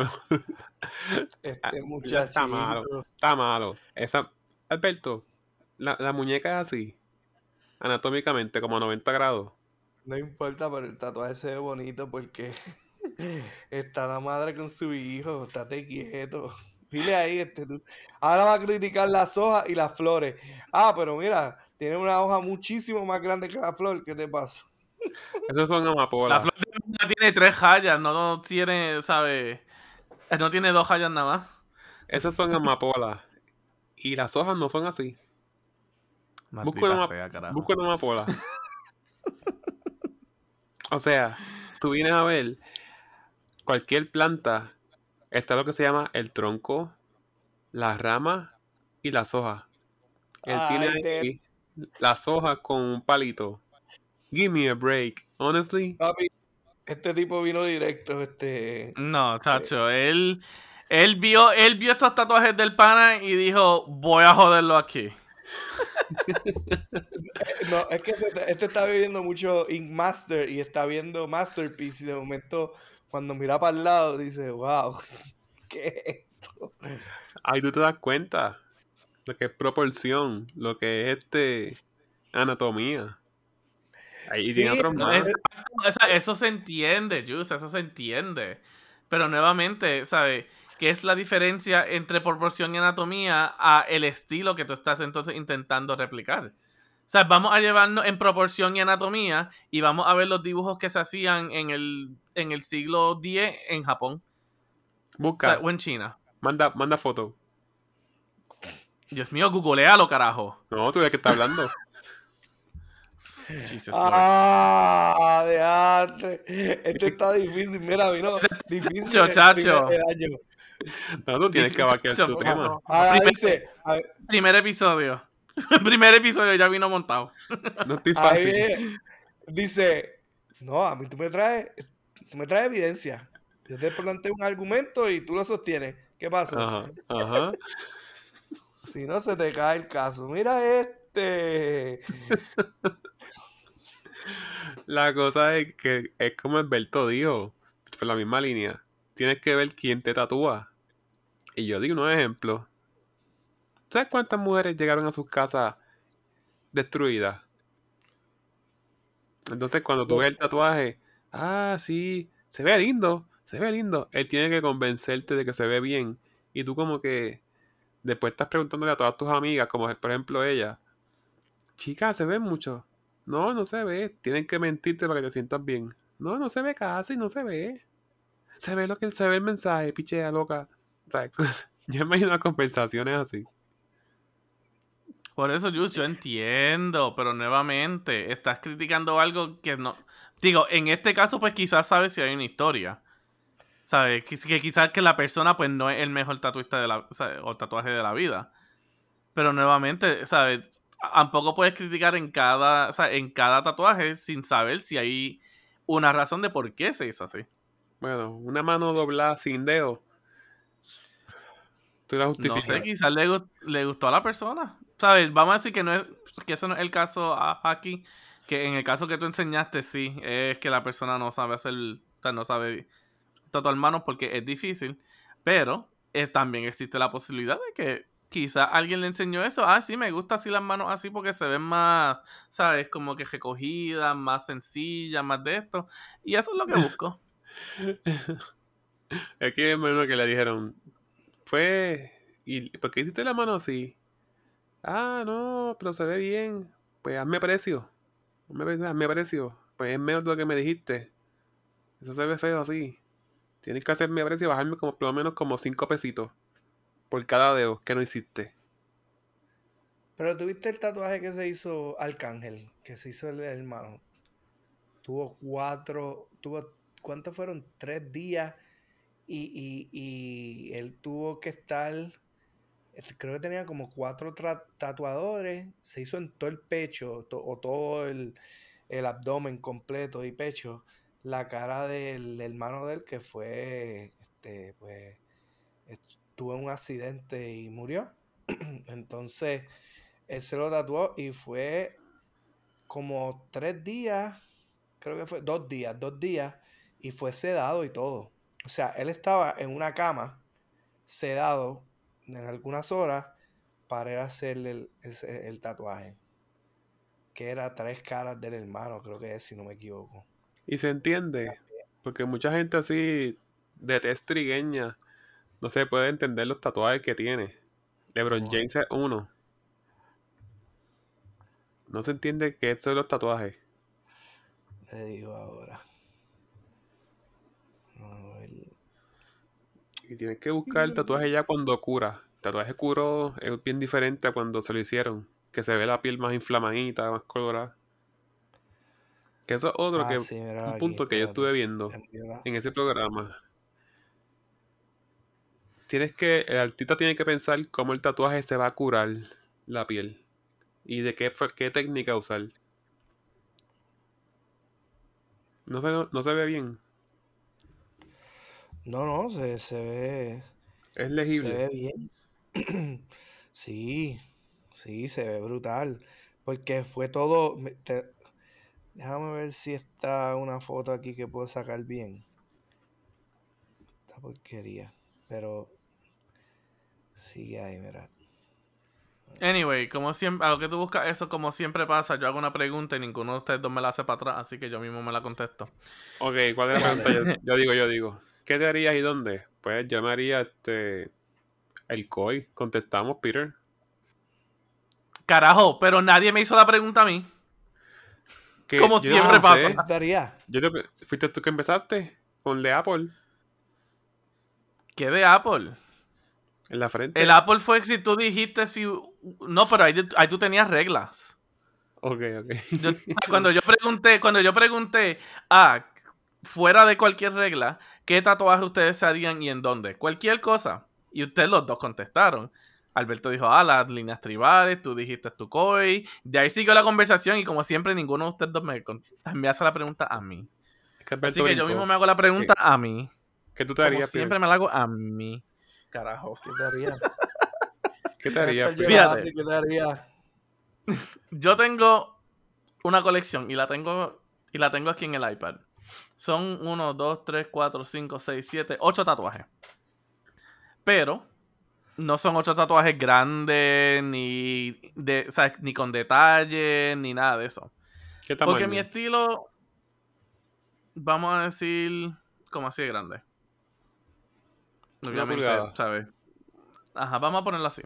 Speaker 3: Este
Speaker 1: Ah,
Speaker 3: muchachito.
Speaker 1: está malo. Está malo. Esa, Alberto, la, la muñeca es así. Anatómicamente, como a 90 grados.
Speaker 3: No importa, pero el tatuaje se ve bonito porque está la madre con su hijo. Estate quieto. Dile ahí, este, tú. Ahora va a criticar las hojas y las flores. Ah, pero mira, tiene una hoja muchísimo más grande que la flor. ¿Qué te pasa?
Speaker 1: Esos son
Speaker 2: La
Speaker 1: amapolas.
Speaker 2: flor de Luna tiene tres rayas, no, no tiene, ¿sabes? No tiene dos rayas nada más.
Speaker 1: Esas son amapolas. Y las hojas no son así. Busca una,
Speaker 2: sea, carajo.
Speaker 1: busca una amapola. O sea, tú vienes a ver cualquier planta. Está lo que se llama el tronco, las ramas y las hojas. Él tiene
Speaker 3: de-
Speaker 1: las hojas con un palito. Give me a break. Honestly,
Speaker 3: Papi, este tipo vino directo, este.
Speaker 2: No, chacho, él, él vio, él vio estos tatuajes del pana y dijo, voy a joderlo aquí.
Speaker 3: No, es que este, este está viviendo mucho Ink Master y está viendo Masterpiece y de momento cuando mira para el lado dice, wow, ¿qué es esto?
Speaker 1: ahí tú te das cuenta lo que es proporción, lo que es este anatomía. Ahí
Speaker 3: Sí,
Speaker 1: tiene otros
Speaker 3: eso
Speaker 1: más.
Speaker 2: se entiende, Juice, eso se entiende. Pero nuevamente, ¿sabes? ¿Qué es la diferencia entre proporción y anatomía a el estilo que tú estás entonces intentando replicar? O sea, vamos a llevarnos en proporción y anatomía y vamos a ver los dibujos que se hacían en el, en el siglo X en Japón. O
Speaker 1: Busca,
Speaker 2: sea, o en China.
Speaker 1: manda, manda foto.
Speaker 2: Dios mío, googlealo, carajo.
Speaker 1: No, tú de qué estás hablando.
Speaker 2: Jesus.
Speaker 3: Ah, de arte. Este está difícil, mira, vino difícil.
Speaker 2: Chacho, chacho.
Speaker 3: año.
Speaker 1: No, tú tienes que abarcar tu tema.
Speaker 3: Ahora
Speaker 2: Primer-
Speaker 3: dice,
Speaker 2: Primer episodio. Primer episodio ya vino montado.
Speaker 1: No estoy
Speaker 3: ahí
Speaker 1: fácil.
Speaker 3: viene, dice, no, a mí tú me traes, tú me traes evidencia. Yo te planteo un argumento y tú lo sostienes. ¿Qué pasa?
Speaker 1: Ajá, ajá.
Speaker 3: Si no se te cae el caso. Mira este.
Speaker 1: La cosa es que es como Alberto dijo, por la misma línea. Tienes que ver quién te tatúa. Y yo digo unos ejemplos. ¿Sabes cuántas mujeres llegaron a sus casas destruidas? Entonces cuando tú ves el tatuaje, ah, sí, se ve lindo, se ve lindo. Él tiene que convencerte de que se ve bien. Y tú como que después estás preguntándole a todas tus amigas, como por ejemplo ella, chica, se ve mucho. No, no se ve. Tienen que mentirte para que te sientas bien. No, no se ve casi, no se ve. Se ve lo que se ve el mensaje, pichea loca. O sea, yo imagino conversaciones así.
Speaker 2: Por eso, Jus, yo entiendo, pero nuevamente, estás criticando algo que no. Digo, en este caso, pues quizás sabes si hay una historia. ¿Sabes? Que, quizás que la persona, pues no es el mejor tatuista de la, o tatuaje de la vida. Pero nuevamente, ¿sabes? Tampoco puedes criticar en cada, o sea, en cada tatuaje sin saber si hay una razón de por qué se hizo así.
Speaker 1: Bueno, una mano doblada sin dedo. Tú la
Speaker 2: No
Speaker 1: justificas.
Speaker 2: sé, quizás le, le gustó a la persona. ¿Sabes? Vamos a decir que no es, que eso no es el caso aquí. Que en el caso que tú enseñaste, sí, es que la persona no sabe hacer, o sea, no sabe tatuar manos porque es difícil. Pero eh, también existe la posibilidad de que quizás alguien le enseñó eso. Ah, sí, me gusta así las manos así porque se ven más, ¿sabes? Como que recogidas, más sencillas, más de esto. Y eso es lo que busco.
Speaker 1: Es que hermano que le dijeron, fue, ¿y por qué hiciste la mano así? Ah, no, pero se ve bien. Pues hazme precio. Hazme, pre- hazme precio. Pues es menos de lo que me dijiste. Eso se ve feo así. Tienes que hacerme precio y bajarme como por lo menos como 5 pesitos por cada dedo que no hiciste.
Speaker 3: Pero tuviste el tatuaje que se hizo Arcángel, que se hizo el hermano. Tuvo cuatro, tuvo, ¿cuántos fueron? Tres días y, y, y él tuvo que estar, creo que tenía como cuatro tatuadores, se hizo en todo el pecho o todo el, el abdomen completo y pecho, la cara del hermano de él que fue, este, pues, tuvo un accidente y murió. Entonces, él se lo tatuó y fue como tres días, creo que fue dos días, dos días, y fue sedado y todo. O sea, él estaba en una cama, sedado en algunas horas, para ir a hacerle el, el- el tatuaje. Que era tres caras del hermano, creo que es, si no me equivoco.
Speaker 1: Y se entiende, porque mucha gente así de tez trigueña no se puede entender los tatuajes que tiene. LeBron. James es uno. No se entiende qué son los tatuajes.
Speaker 3: Te digo ahora.
Speaker 1: Y tienes que buscar el tatuaje ya cuando cura. El tatuaje curó es bien diferente a cuando se lo hicieron. Que se ve la piel más inflamadita, más colorada. Que eso es otro
Speaker 3: Ah,
Speaker 1: que
Speaker 3: sí,
Speaker 1: un
Speaker 3: aquí,
Speaker 1: punto que yo estuve viendo en ese programa. Tienes que, el artista tiene que pensar cómo el tatuaje se va a curar la piel. Y de qué, qué técnica usar. No se, no se ve bien.
Speaker 3: No, no, se, se ve.
Speaker 1: Es
Speaker 3: Se
Speaker 1: legible.
Speaker 3: ve bien. Sí, sí, se ve brutal. Porque fue todo. te- déjame ver si está una foto aquí que puedo sacar bien. Esta porquería. Pero sigue ahí, mira.
Speaker 2: Anyway, como siempre, a lo que tú buscas eso, como siempre pasa, yo hago una pregunta y ninguno de ustedes dos me la hace para atrás, así que yo mismo me la contesto.
Speaker 1: Ok, ¿cuál es la pregunta? Yo, yo digo, yo digo. ¿Qué te harías y dónde? Pues yo me haría este. El COI. Contestamos, Peter.
Speaker 2: Carajo, pero nadie me hizo la pregunta a mí. Como
Speaker 1: yo
Speaker 2: siempre pasa.
Speaker 3: ¿Qué te haría?
Speaker 1: Yo te- ¿Fuiste tú que empezaste? Con el de Apple.
Speaker 2: ¿Qué de Apple?
Speaker 1: En la frente.
Speaker 2: El Apple fue si tú dijiste si... No, pero ahí, ahí tú tenías reglas.
Speaker 1: Ok, ok.
Speaker 2: Yo- cuando yo pregunté, cuando yo pregunté, ah, fuera de cualquier regla, ¿qué tatuaje ustedes se harían y en dónde? Cualquier cosa. Y ustedes los dos contestaron. Alberto dijo, ah, las líneas tribales, tú dijiste tu COI. De ahí siguió la conversación y como siempre ninguno de ustedes dos me, me hace la pregunta a mí.
Speaker 1: Es que
Speaker 2: Así que yo mismo me hago la pregunta a mí.
Speaker 1: ¿Qué tú te
Speaker 2: Como
Speaker 1: harías,
Speaker 2: siempre me la hago a mí. Carajo.
Speaker 3: ¿Qué te haría?
Speaker 1: ¿Qué te harías,
Speaker 3: Estás
Speaker 1: Peter?
Speaker 2: Fíjate.
Speaker 3: ¿Qué te haría?
Speaker 2: Yo tengo una colección y la tengo y la tengo aquí en el iPad. Son 1, 2, 3, 4, 5, 6, 7, 8 tatuajes. Pero no son 8 tatuajes grandes, ni, de, ¿sabes? ni con detalles, ni nada de eso.
Speaker 1: ¿Qué tamaño?
Speaker 2: Porque mi estilo, vamos a decir, como así de grande. Obviamente. ¿sabes? Ajá, vamos a ponerlo así.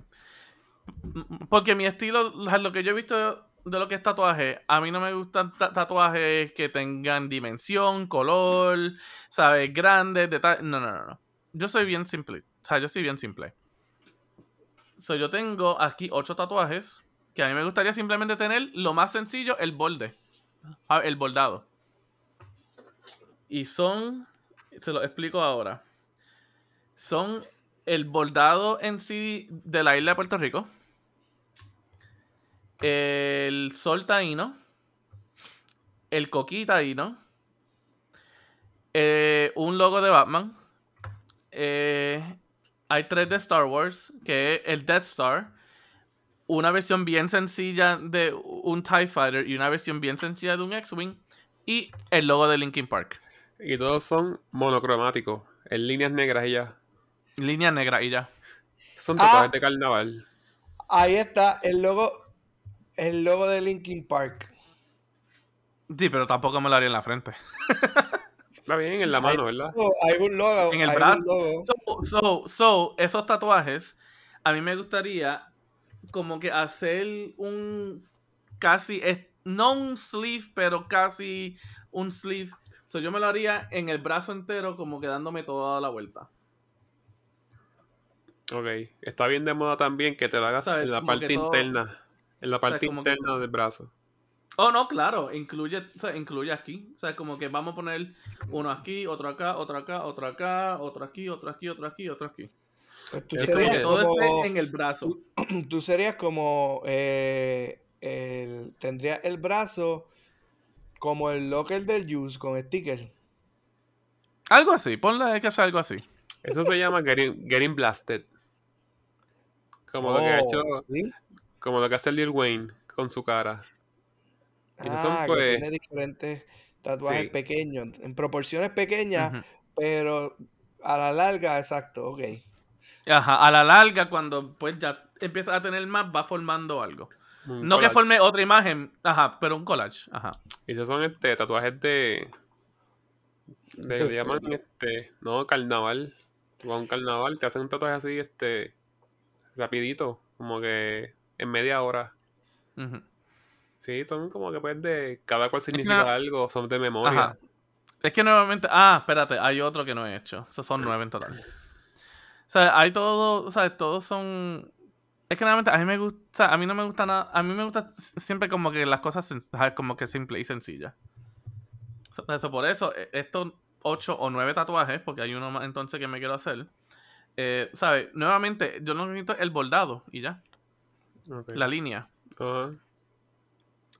Speaker 2: Porque mi estilo, lo que yo he visto de lo que es tatuaje, a mí no me gustan ta- tatuajes que tengan dimensión, color, ¿sabes? Grandes, detalles. No, no, no, no. Yo soy bien simple. O sea, yo soy bien simple. So, yo tengo aquí ocho tatuajes que a mí me gustaría simplemente tener lo más sencillo, el borde. Ah, El bordado. Y son, se lo explico ahora. Son el bordado en sí de la isla de Puerto Rico. El sol taíno. El coquí taíno. eh, un logo de Batman. eh, hay tres de Star Wars, que es el Death Star. Una versión bien sencilla de un TIE Fighter y una versión bien sencilla de un X-Wing. Y el logo de Linkin Park.
Speaker 1: Y todos son monocromáticos, en líneas negras y ya.
Speaker 2: Línea negra y ya.
Speaker 1: Son
Speaker 3: Ah.
Speaker 1: tatuajes de carnaval.
Speaker 3: Ahí está el logo, el logo de Linkin Park.
Speaker 2: Sí, pero tampoco me lo haría en la frente.
Speaker 1: Está bien, en la mano, ¿verdad?
Speaker 3: Hay un logo.
Speaker 2: En el brazo. So, so, so, esos tatuajes, a mí me gustaría como que hacer un casi, no un sleeve, pero casi un sleeve. So, yo me lo haría en el brazo entero, como que dándome toda la vuelta.
Speaker 1: Ok. Está bien de moda también que te lo hagas
Speaker 2: ¿Sabes?
Speaker 1: en la
Speaker 2: Como
Speaker 1: parte
Speaker 2: todo-
Speaker 1: interna. En la parte
Speaker 2: que-
Speaker 1: interna del brazo.
Speaker 2: Oh, no, claro, incluye, o sea, incluye aquí. O sea, como que vamos a poner uno aquí, otro acá, otro acá, otro acá, otro aquí, otro aquí, otro aquí, otro aquí.
Speaker 3: Pues tú
Speaker 1: Eso
Speaker 3: serías
Speaker 2: todo
Speaker 3: como,
Speaker 2: esté en el brazo.
Speaker 3: tú serías como eh, el, tendrías el brazo como el locker del Juice con sticker.
Speaker 2: Algo así, ponle que sea algo así.
Speaker 1: Eso se llama getting, getting blasted. Como lo que ha hecho,
Speaker 3: Oh, ¿sí?
Speaker 1: como lo que hace Lil Wayne con su cara. Y son,
Speaker 3: Ah, que
Speaker 1: pues-
Speaker 3: tiene diferentes tatuajes
Speaker 1: Sí.
Speaker 3: pequeños, en proporciones pequeñas, pero a la larga, exacto, ok.
Speaker 2: Ajá, a la larga, cuando pues ya empiezas a tener más, va formando algo.
Speaker 1: un
Speaker 2: No que forme otra imagen, ajá, pero un collage, ajá.
Speaker 1: Y esos son este, tatuajes de. de le llaman este. No, carnaval. Tú vas a un carnaval, te hacen un tatuaje así, este. Rapidito. Como que en media hora. Sí, son como que pues de. Cada cual
Speaker 2: que
Speaker 1: significa
Speaker 2: no-
Speaker 1: algo, son de memoria.
Speaker 2: Ajá. Es que nuevamente, ah, espérate, hay otro que no he hecho. Son nueve en total. O sea, hay todo, o sea, todos son... Es que nuevamente a mí me gusta, a mí no me gusta nada, a mí me gusta siempre como que las cosas como que simple y sencillas. So- Eso, por eso, eh, estos ocho o nueve tatuajes, porque hay uno más entonces que me quiero hacer, eh, ¿sabes? Nuevamente, yo no necesito el bordado y ya, la línea.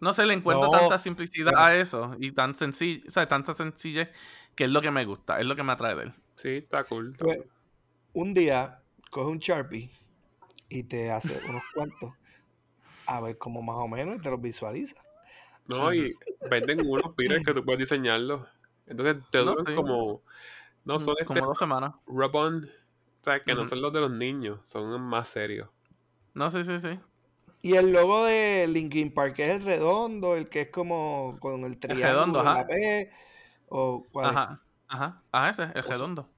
Speaker 2: No sé, le encuentro
Speaker 3: No,
Speaker 2: tanta simplicidad a eso y tan sencillo, o sea, tanta sencillez que es lo que me gusta, es lo que me atrae de él.
Speaker 1: Sí, está cool. está
Speaker 3: Pues,
Speaker 1: cool.
Speaker 3: un día coge un Sharpie y te hace unos cuantos, a ver cómo más o menos y te los visualiza.
Speaker 1: No, y venden unos pires que tú puedes diseñarlos. Entonces te
Speaker 2: No,
Speaker 1: duran
Speaker 2: sí.
Speaker 1: como. No son
Speaker 2: Mm,
Speaker 1: este
Speaker 2: Como dos semanas.
Speaker 1: rub-on. Sea, que no son los de los niños, son más serios.
Speaker 2: No, sí, sí, sí.
Speaker 3: Y el logo de Linkin Park es el redondo, el que es como con el triángulo
Speaker 2: redondo,
Speaker 3: en la
Speaker 2: ajá.
Speaker 3: P, o, ¿cuál es?
Speaker 2: Ajá, ajá. Ajá, ese, el redondo.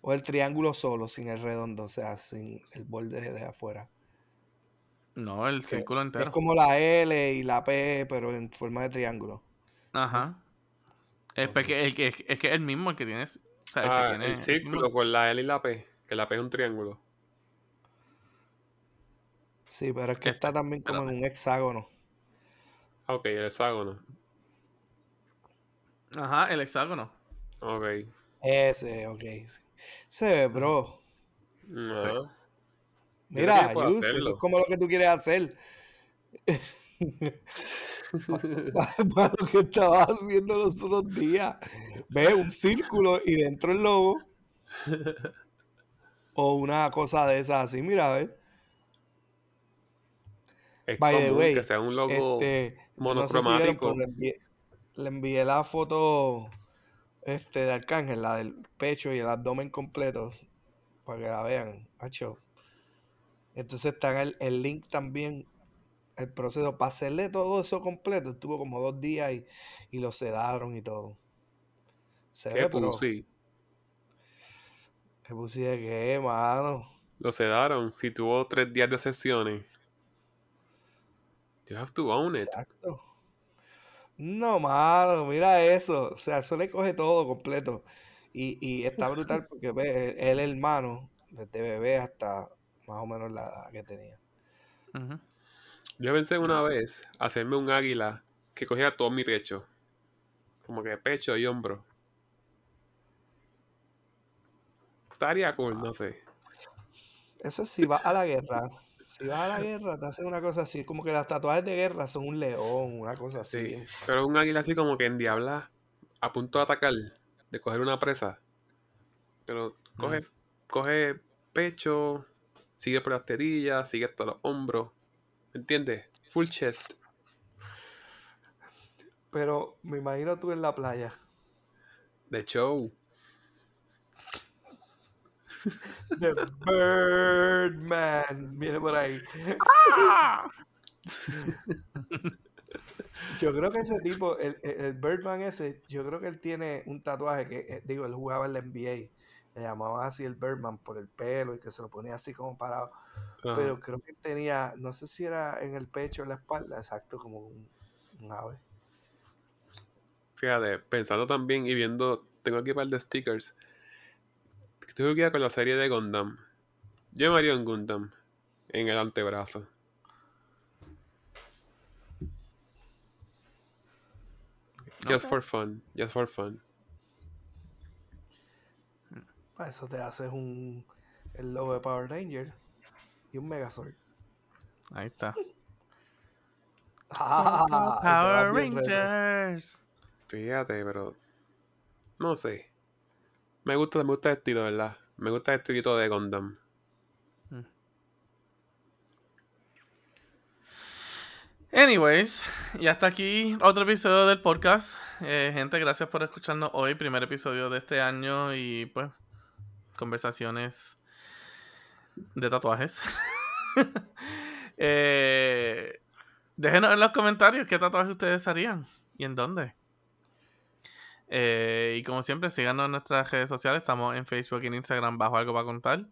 Speaker 3: o el triángulo solo, sin el redondo, o sea, sin el borde de afuera.
Speaker 2: No, el
Speaker 3: Que
Speaker 2: círculo
Speaker 3: Es
Speaker 2: entero.
Speaker 3: como la L y la P, pero en forma de triángulo.
Speaker 2: Ajá. Es, el que, es que es el mismo el que tienes. Que
Speaker 1: Ah,
Speaker 2: tiene
Speaker 1: el círculo con la L y la P. Que la P es un triángulo.
Speaker 3: Sí, pero es que está también como en un hexágono.
Speaker 1: Ah, ok, el hexágono.
Speaker 2: Ajá, el hexágono.
Speaker 1: Ok.
Speaker 3: Ese, ok. Se ve, bro.
Speaker 1: No. Creo
Speaker 3: Mira, Yus, es como lo que tú quieres hacer. Para lo que estabas haciendo los otros días. Ve un círculo y dentro el logo. O una cosa de esas así, mira, a ver.
Speaker 1: Es
Speaker 3: By the way,
Speaker 1: que sea un logo
Speaker 3: Este, no sé si vieron,
Speaker 1: monocromático.
Speaker 3: le envié, le envié la foto este, de Arcángel, la del pecho y el abdomen completo, para que la vean. Entonces está en el, el link también, el proceso para hacerle todo eso completo. Estuvo como dos días y, y lo sedaron y todo. Se
Speaker 1: ¿Qué
Speaker 3: ve, pero
Speaker 1: pussy?
Speaker 3: ¿qué puse de qué, mano?
Speaker 1: Lo sedaron. Si tuvo tres días de sesiones. You have to own it.
Speaker 3: Exacto. No, mano, mira eso. O sea, eso le coge todo completo. Y, y está brutal porque ve, él, él hermano, desde bebé hasta más o menos la edad que tenía.
Speaker 2: Ujú.
Speaker 1: Yo pensé una vez hacerme un águila que cogiera todo mi pecho. Como que pecho y hombro. Estaría cool, no sé.
Speaker 3: Eso es si vas a la guerra. Si vas a la guerra, te hacen una cosa así. Como que las tatuajes de guerra son un león, una cosa así.
Speaker 1: Sí. Pero un águila así como que en diabla, a punto de atacar, de coger una presa. Pero coge, coge pecho, sigue por las tetillas, sigue hasta los hombros. ¿Me entiendes? Full chest.
Speaker 3: Pero me imagino tú en la playa.
Speaker 1: De show.
Speaker 3: The Birdman. Viene por ahí. Yo creo que ese tipo, el, el- el Birdman ese, yo creo que él tiene un tatuaje que, eh, digo, él jugaba en la NBA le llamaba así el Birdman por el pelo y que se lo ponía así como parado. Pero creo que tenía, no sé si era en el pecho o en la espalda, exacto, como un, ave.
Speaker 1: Fíjate, pensando también y viendo, tengo aquí un par de stickers. Estoy que con la serie de Gundam. Yo me haría un Gundam en el antebrazo. Just for fun, just for fun.
Speaker 3: Para eso te haces un el logo de Power Ranger y un Megazord.
Speaker 2: Ahí está.
Speaker 3: Ah,
Speaker 2: Power. Rangers.
Speaker 1: Fíjate, pero. No sé. Me gusta, me gusta el estilo, ¿verdad? Me gusta el estilito de Gundam.
Speaker 2: Anyways, ya está aquí otro episodio del podcast. Eh, gente, gracias por escucharnos hoy, primer episodio de este año y pues conversaciones de tatuajes. Eh, déjenos en los comentarios qué tatuajes ustedes harían y en dónde. Eh, y como siempre, síganos en nuestras redes sociales. Estamos en Facebook y en Instagram bajo algo para contar.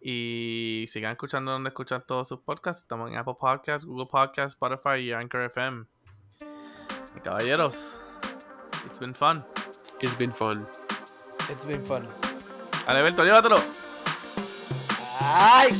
Speaker 2: Y sigan escuchando donde escuchan todos sus podcasts. Estamos en Apple Podcasts, Google Podcasts, Spotify y Anchor FM. Y caballeros, it's been fun.
Speaker 1: It's been fun.
Speaker 3: It's been fun.
Speaker 2: Alberto, llévatelo.
Speaker 3: ¡Ay!